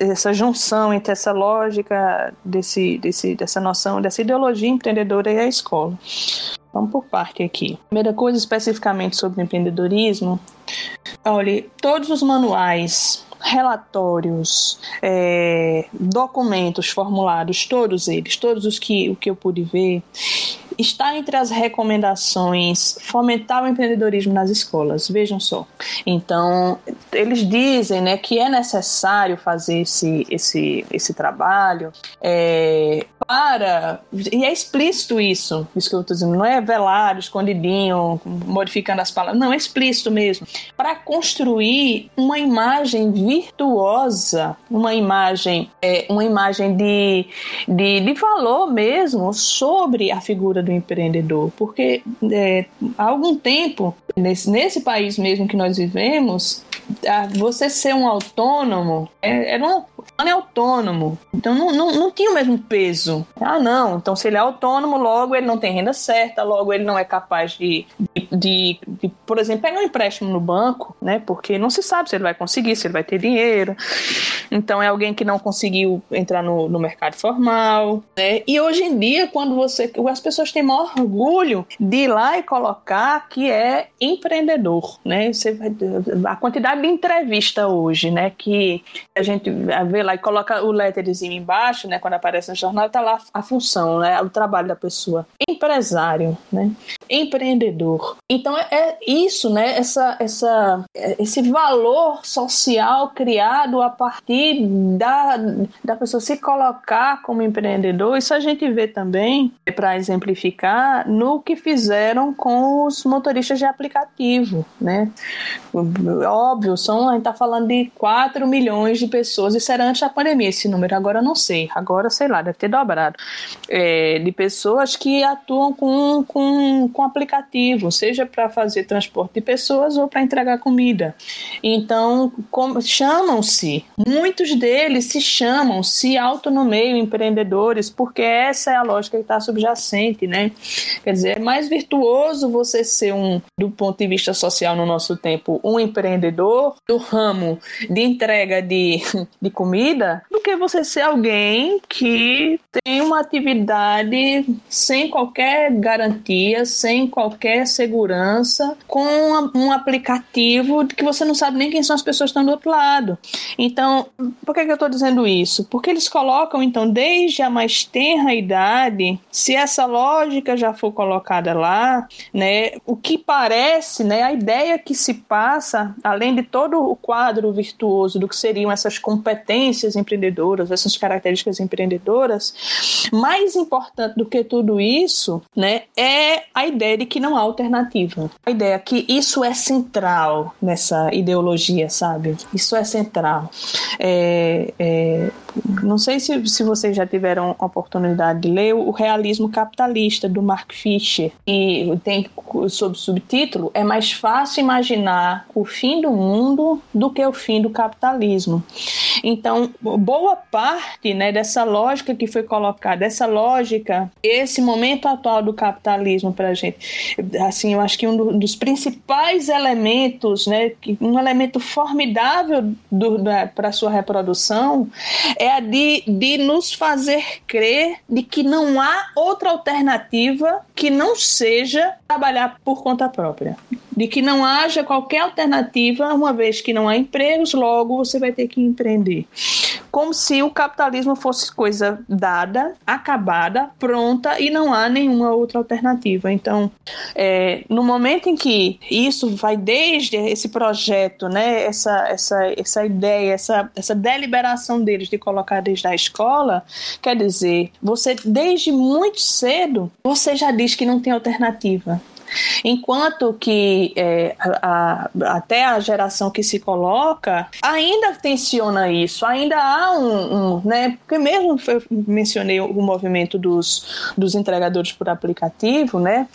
essa junção entre essa lógica desse, desse dessa noção dessa ideologia empreendedora e a escola Vamos por parte aqui. Primeira coisa, especificamente sobre empreendedorismo. Olha, todos os manuais relatórios, é, documentos formulados, todos eles, todos os que, o que eu pude ver, está entre as recomendações fomentar o empreendedorismo nas escolas. Vejam só. Então, eles dizem né, que é necessário fazer esse, esse, esse trabalho é, para. E é explícito isso, isso que eu estou dizendo. Não é velado, escondidinho, modificando as palavras. Não, é explícito mesmo. Para construir uma imagem virtuosa, uma imagem, é, uma imagem de, de, de valor mesmo sobre a figura do do empreendedor, porque é, há algum tempo, nesse, nesse país mesmo que nós vivemos, você ser um autônomo é, era um, é autônomo, então não, não, não tinha o mesmo peso. Ah, não, então se ele é autônomo, logo ele não tem renda certa, logo ele não é capaz de, de, de, de por exemplo, pegar um empréstimo no banco, né? Porque não se sabe se ele vai conseguir, se ele vai ter dinheiro. Então é alguém que não conseguiu entrar no, no mercado formal, né? E hoje em dia, quando você. As pessoas têm maior orgulho de ir lá e colocar que é empreendedor, né? Você, a quantidade de entrevista hoje, né? Que a gente vê lá e coloca o letterzinho embaixo, né? Quando aparece no jornal, tá lá a função, né? O trabalho da pessoa. Empresário, né? Empreendedor. Então é, é isso, né? Essa, essa, esse valor social criado a partir da, da pessoa se colocar como empreendedor. Isso a gente vê também, para exemplificar, no que fizeram com os motoristas de aplicativo, né? Óbvio, são, a gente tá falando de 4 milhões de pessoas, isso era antes da pandemia, esse número, agora eu não sei, agora sei lá, deve ter dobrado, é, de pessoas que atuam com, com, com aplicativo, seja para fazer transporte de pessoas ou para entregar comida. Então, chamam-se, muitos deles se chamam, se autonomeiam empreendedores, porque essa é a lógica que está subjacente, né? Quer dizer, é mais virtuoso você ser um, do ponto de vista social no nosso tempo, um empreendedor do ramo de entrega de, de comida, do que você ser alguém que tem uma atividade sem qualquer garantia, sem qualquer segurança, com um aplicativo que você não sabe nem quem são as pessoas que estão do outro lado. Então, por que, que eu estou dizendo isso? Porque eles colocam, então, desde a mais tenra idade, se essa lógica já for colocada lá, né, o que parece, né, a ideia que se passa, além de todo o quadro virtuoso do que seriam essas competências tendências empreendedoras, essas características empreendedoras, mais importante do que tudo isso, né, é a ideia de que não há alternativa. A ideia que isso é central nessa ideologia, sabe? Isso é central. É, é, não sei se, se vocês já tiveram a oportunidade de ler o Realismo Capitalista, do Mark Fisher, e tem sob subtítulo É mais fácil imaginar o fim do mundo do que o fim do capitalismo. Então, boa parte né, dessa lógica que foi colocada, dessa lógica, esse momento atual do capitalismo para a gente, assim, eu acho que um dos principais elementos, né, um elemento formidável para a sua reprodução é a de, de nos fazer crer de que não há outra alternativa que não seja trabalhar por conta própria de que não haja qualquer alternativa, uma vez que não há empregos, logo você vai ter que empreender. Como se o capitalismo fosse coisa dada, acabada, pronta e não há nenhuma outra alternativa. Então, é, no momento em que isso vai desde esse projeto, né, essa, essa, essa ideia, essa, essa deliberação deles de colocar desde a escola, quer dizer, você desde muito cedo você já diz que não tem alternativa. Enquanto que é, a, a, até a geração que se coloca ainda tensiona isso, ainda há um, um né? Porque mesmo eu mencionei o movimento dos, dos entregadores por aplicativo, né?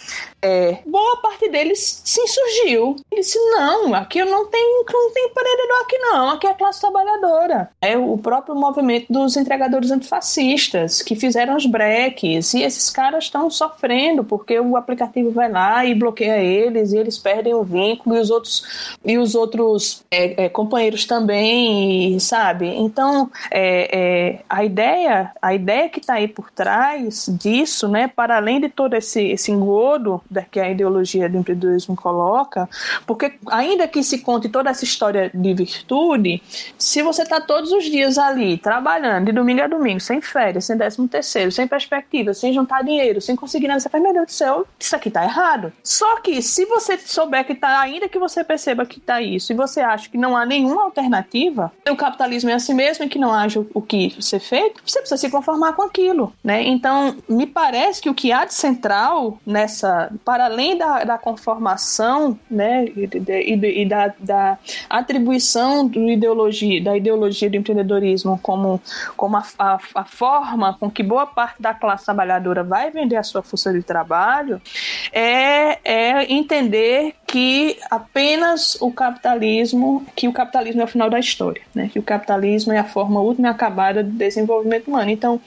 É, boa parte deles se insurgiu. Ele disse: não, aqui eu não tenho, não tem empreendedor aqui, não, aqui é a classe trabalhadora. É o próprio movimento dos entregadores antifascistas que fizeram os breques, e esses caras estão sofrendo porque o aplicativo vai lá e bloqueia eles e eles perdem o vínculo e os outros e os outros é, é, companheiros também, sabe? Então é, é a ideia a ideia que está aí por trás disso, né? Para além de todo esse esse engodo que a ideologia do empreendedorismo coloca, porque ainda que se conte toda essa história de virtude, se você está todos os dias ali trabalhando de domingo a domingo, sem férias, sem décimo terceiro, sem perspectiva, sem juntar dinheiro, sem conseguir nada, você faz, meu Deus do céu, isso aqui está errado. Só que se você souber que tá, ainda que você perceba que tá isso, e você acha que não há nenhuma alternativa, o capitalismo é assim mesmo e que não haja o que ser feito, você precisa se conformar com aquilo, né? Então, me parece que o que há de central nessa, para além da, da conformação, né, e, e, e da, da, atribuição do ideologia, da ideologia do empreendedorismo como, como a, a, a forma com que boa parte da classe trabalhadora vai vender a sua força de trabalho, é é, entender que apenas o capitalismo, que o capitalismo é o final da história, né? Que o capitalismo é a forma última e acabada do desenvolvimento humano. Então,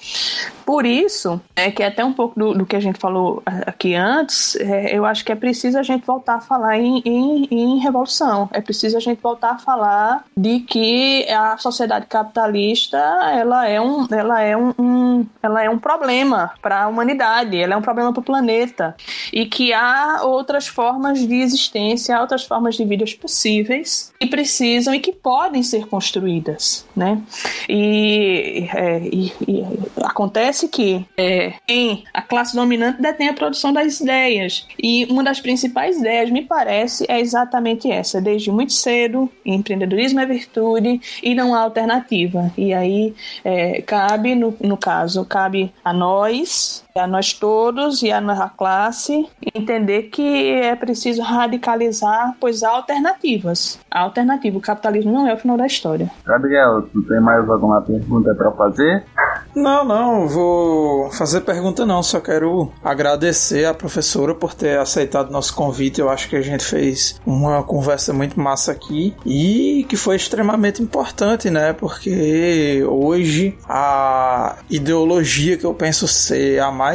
por isso, é que é até um pouco do, do que a gente falou aqui antes, é, eu acho que é preciso a gente voltar a falar em, em, em, revolução. É preciso a gente voltar a falar de que a sociedade capitalista ela é um, ela é um, um ela é um problema para a humanidade, ela é um problema para o planeta e que há outras formas de existência, outras formas de vidas possíveis que precisam e que podem ser construídas, né? E, é, e, e acontece que é, em a classe dominante detém a produção das ideias e uma das principais ideias, me parece, é exatamente essa. Desde muito cedo, empreendedorismo é virtude e não há alternativa. E aí é, cabe, no, no caso, cabe a nós a nós todos e a nossa classe entender que é preciso radicalizar, pois há alternativas. Há alternativa. O capitalismo não é o final da história. Gabriel, tu tem mais alguma pergunta para fazer? Não, não, vou fazer pergunta não, só quero agradecer a professora por ter aceitado nosso convite. Eu acho que a gente fez uma conversa muito massa aqui e que foi extremamente importante, né? Porque hoje a ideologia que eu penso ser a mais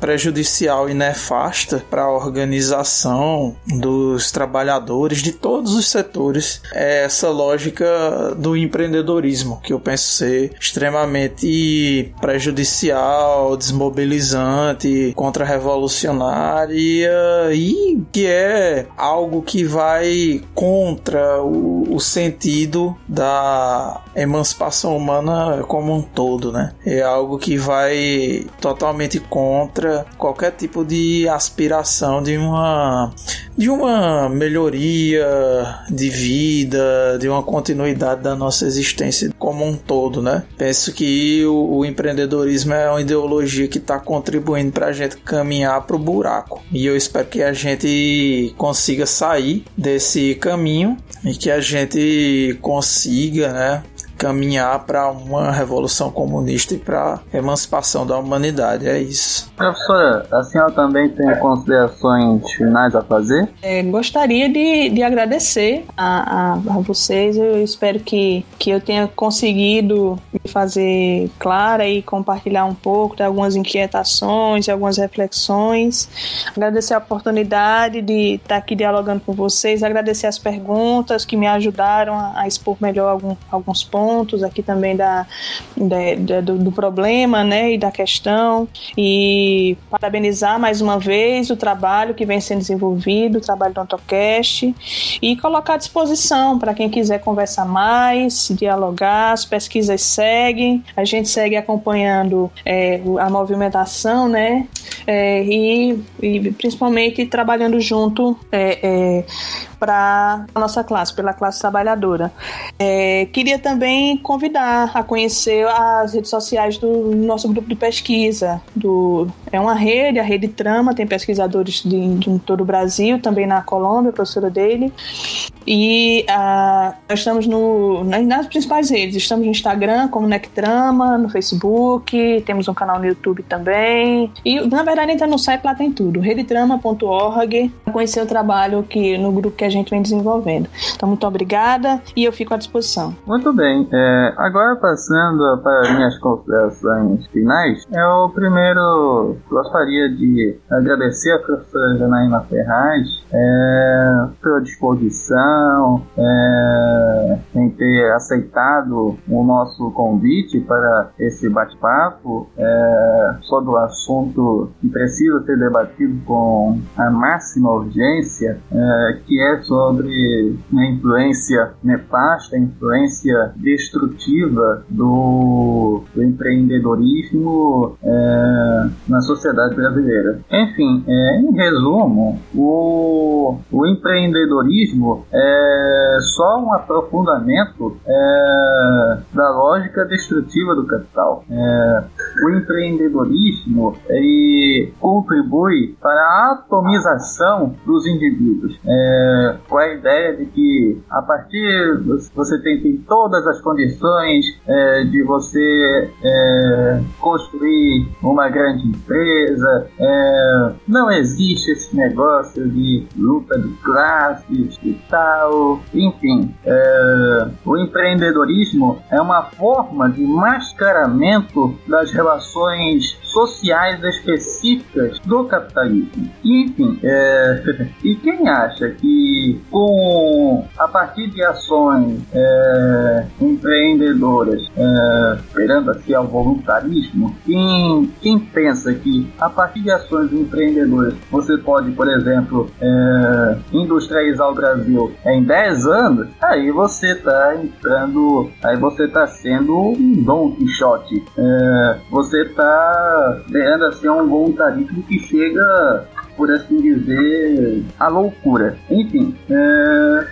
prejudicial e nefasta para a organização dos trabalhadores de todos os setores é essa lógica do empreendedorismo, que eu penso ser extremamente prejudicial, desmobilizante, contra-revolucionária e que é algo que vai contra o, o sentido da emancipação humana como um todo, né? É algo que vai totalmente contra qualquer tipo de aspiração de uma de uma melhoria de vida, de uma continuidade da nossa existência como um todo, né? Penso que o, o empreendedorismo é uma ideologia que está contribuindo para a gente caminhar para o buraco e eu espero que a gente consiga sair desse caminho e que a gente consiga, né, caminhar para uma revolução comunista e para emancipação da humanidade. É isso. Professora, a senhora também tem considerações finais a fazer? É, gostaria de, de agradecer a, a, a, vocês. Eu espero que, que eu tenha conseguido me fazer clara e compartilhar um pouco de algumas inquietações e algumas reflexões. Agradecer a oportunidade de estar aqui dialogando com vocês, agradecer as perguntas que me ajudaram a, a expor melhor algum, alguns pontos pontos aqui também da, da, da do, do, problema né, e da questão. E parabenizar mais uma vez o trabalho que vem sendo desenvolvido, o trabalho do AutoCast, e colocar à disposição para quem quiser conversar mais, dialogar, as pesquisas seguem, a gente segue acompanhando é, a movimentação, né? É, e, e, principalmente trabalhando junto é, é para a nossa classe, pela classe trabalhadora. É, queria também convidar a conhecer as redes sociais do nosso grupo de pesquisa. Do, é uma rede, a Rede Trama, tem pesquisadores de, de todo o Brasil, também na Colômbia, professora dele. E uh, nós estamos no, nas principais redes. Estamos no Instagram como Nectrama, no Facebook, temos um canal no YouTube também. E na verdade entra no site, lá tem tudo. redetrama.org. Conhecer o trabalho que no grupo que a gente vem desenvolvendo. Então, muito obrigada e eu fico à disposição. Muito bem. É, agora passando para minhas considerações finais, eu primeiro gostaria de agradecer a professora Janaína Ferraz é, pela disposição, é, em ter aceitado o nosso convite para esse bate-papo é, sobre o assunto que precisa ser debatido com a máxima urgência, é, que é sobre a influência nefasta, a influência destrutiva do, do empreendedorismo é, na sociedade brasileira. Enfim, é, em resumo, o o, empreendedorismo é só um aprofundamento é, da lógica destrutiva do capital. É, o empreendedorismo ele contribui para a atomização dos indivíduos, é, com a ideia de que a partir você tem, tem todas as condições é, de você é, construir uma grande empresa, é, não existe esse negócio de luta de classes e tal. Enfim, é, o empreendedorismo é uma forma de mascaramento das relações sociais específicas do capitalismo. Enfim, é, e quem acha que com a partir de ações é, empreendedoras, é, esperando assim ao voluntarismo, quem, quem pensa que a partir de ações empreendedoras você pode, por exemplo, é, industrializar o Brasil em 10 anos, aí você está entrando, aí você está sendo um Dom Quixote. É, você está vendo assim um voluntarismo que chega, por assim dizer, à loucura. Enfim, é,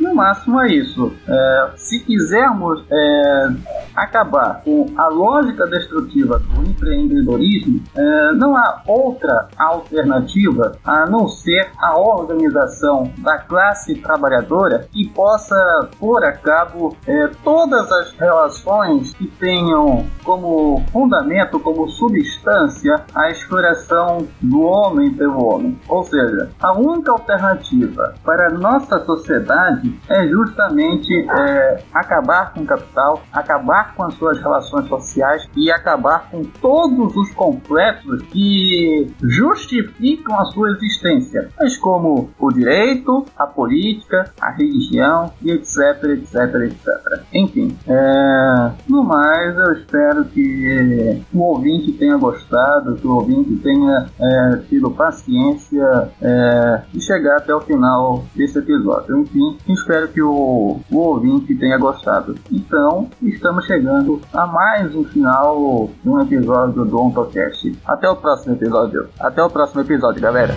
no máximo é isso. É, se quisermos é, acabar com a lógica destrutiva do empreendedorismo, é, não há outra alternativa a não ser a organização da classe trabalhadora que possa pôr a cabo é, todas as relações que tenham como fundamento, como substância, a exploração do homem pelo homem. Ou seja, a única alternativa para a nossa sociedade é justamente é, acabar com o capital, acabar com as suas relações sociais e acabar com todos os complexos que justificam a sua existência, tais como o direito, a política, a religião e etc, etc, etc. Enfim, é, no mais, eu espero que o ouvinte tenha gostado, que o ouvinte tenha é, tido paciência é, de chegar até o final desse episódio. Enfim, espero que o, o ouvinte tenha gostado. Então, estamos chegando a mais um final de um episódio do OntoCast. Até o próximo episódio. Até o próximo episódio, galera.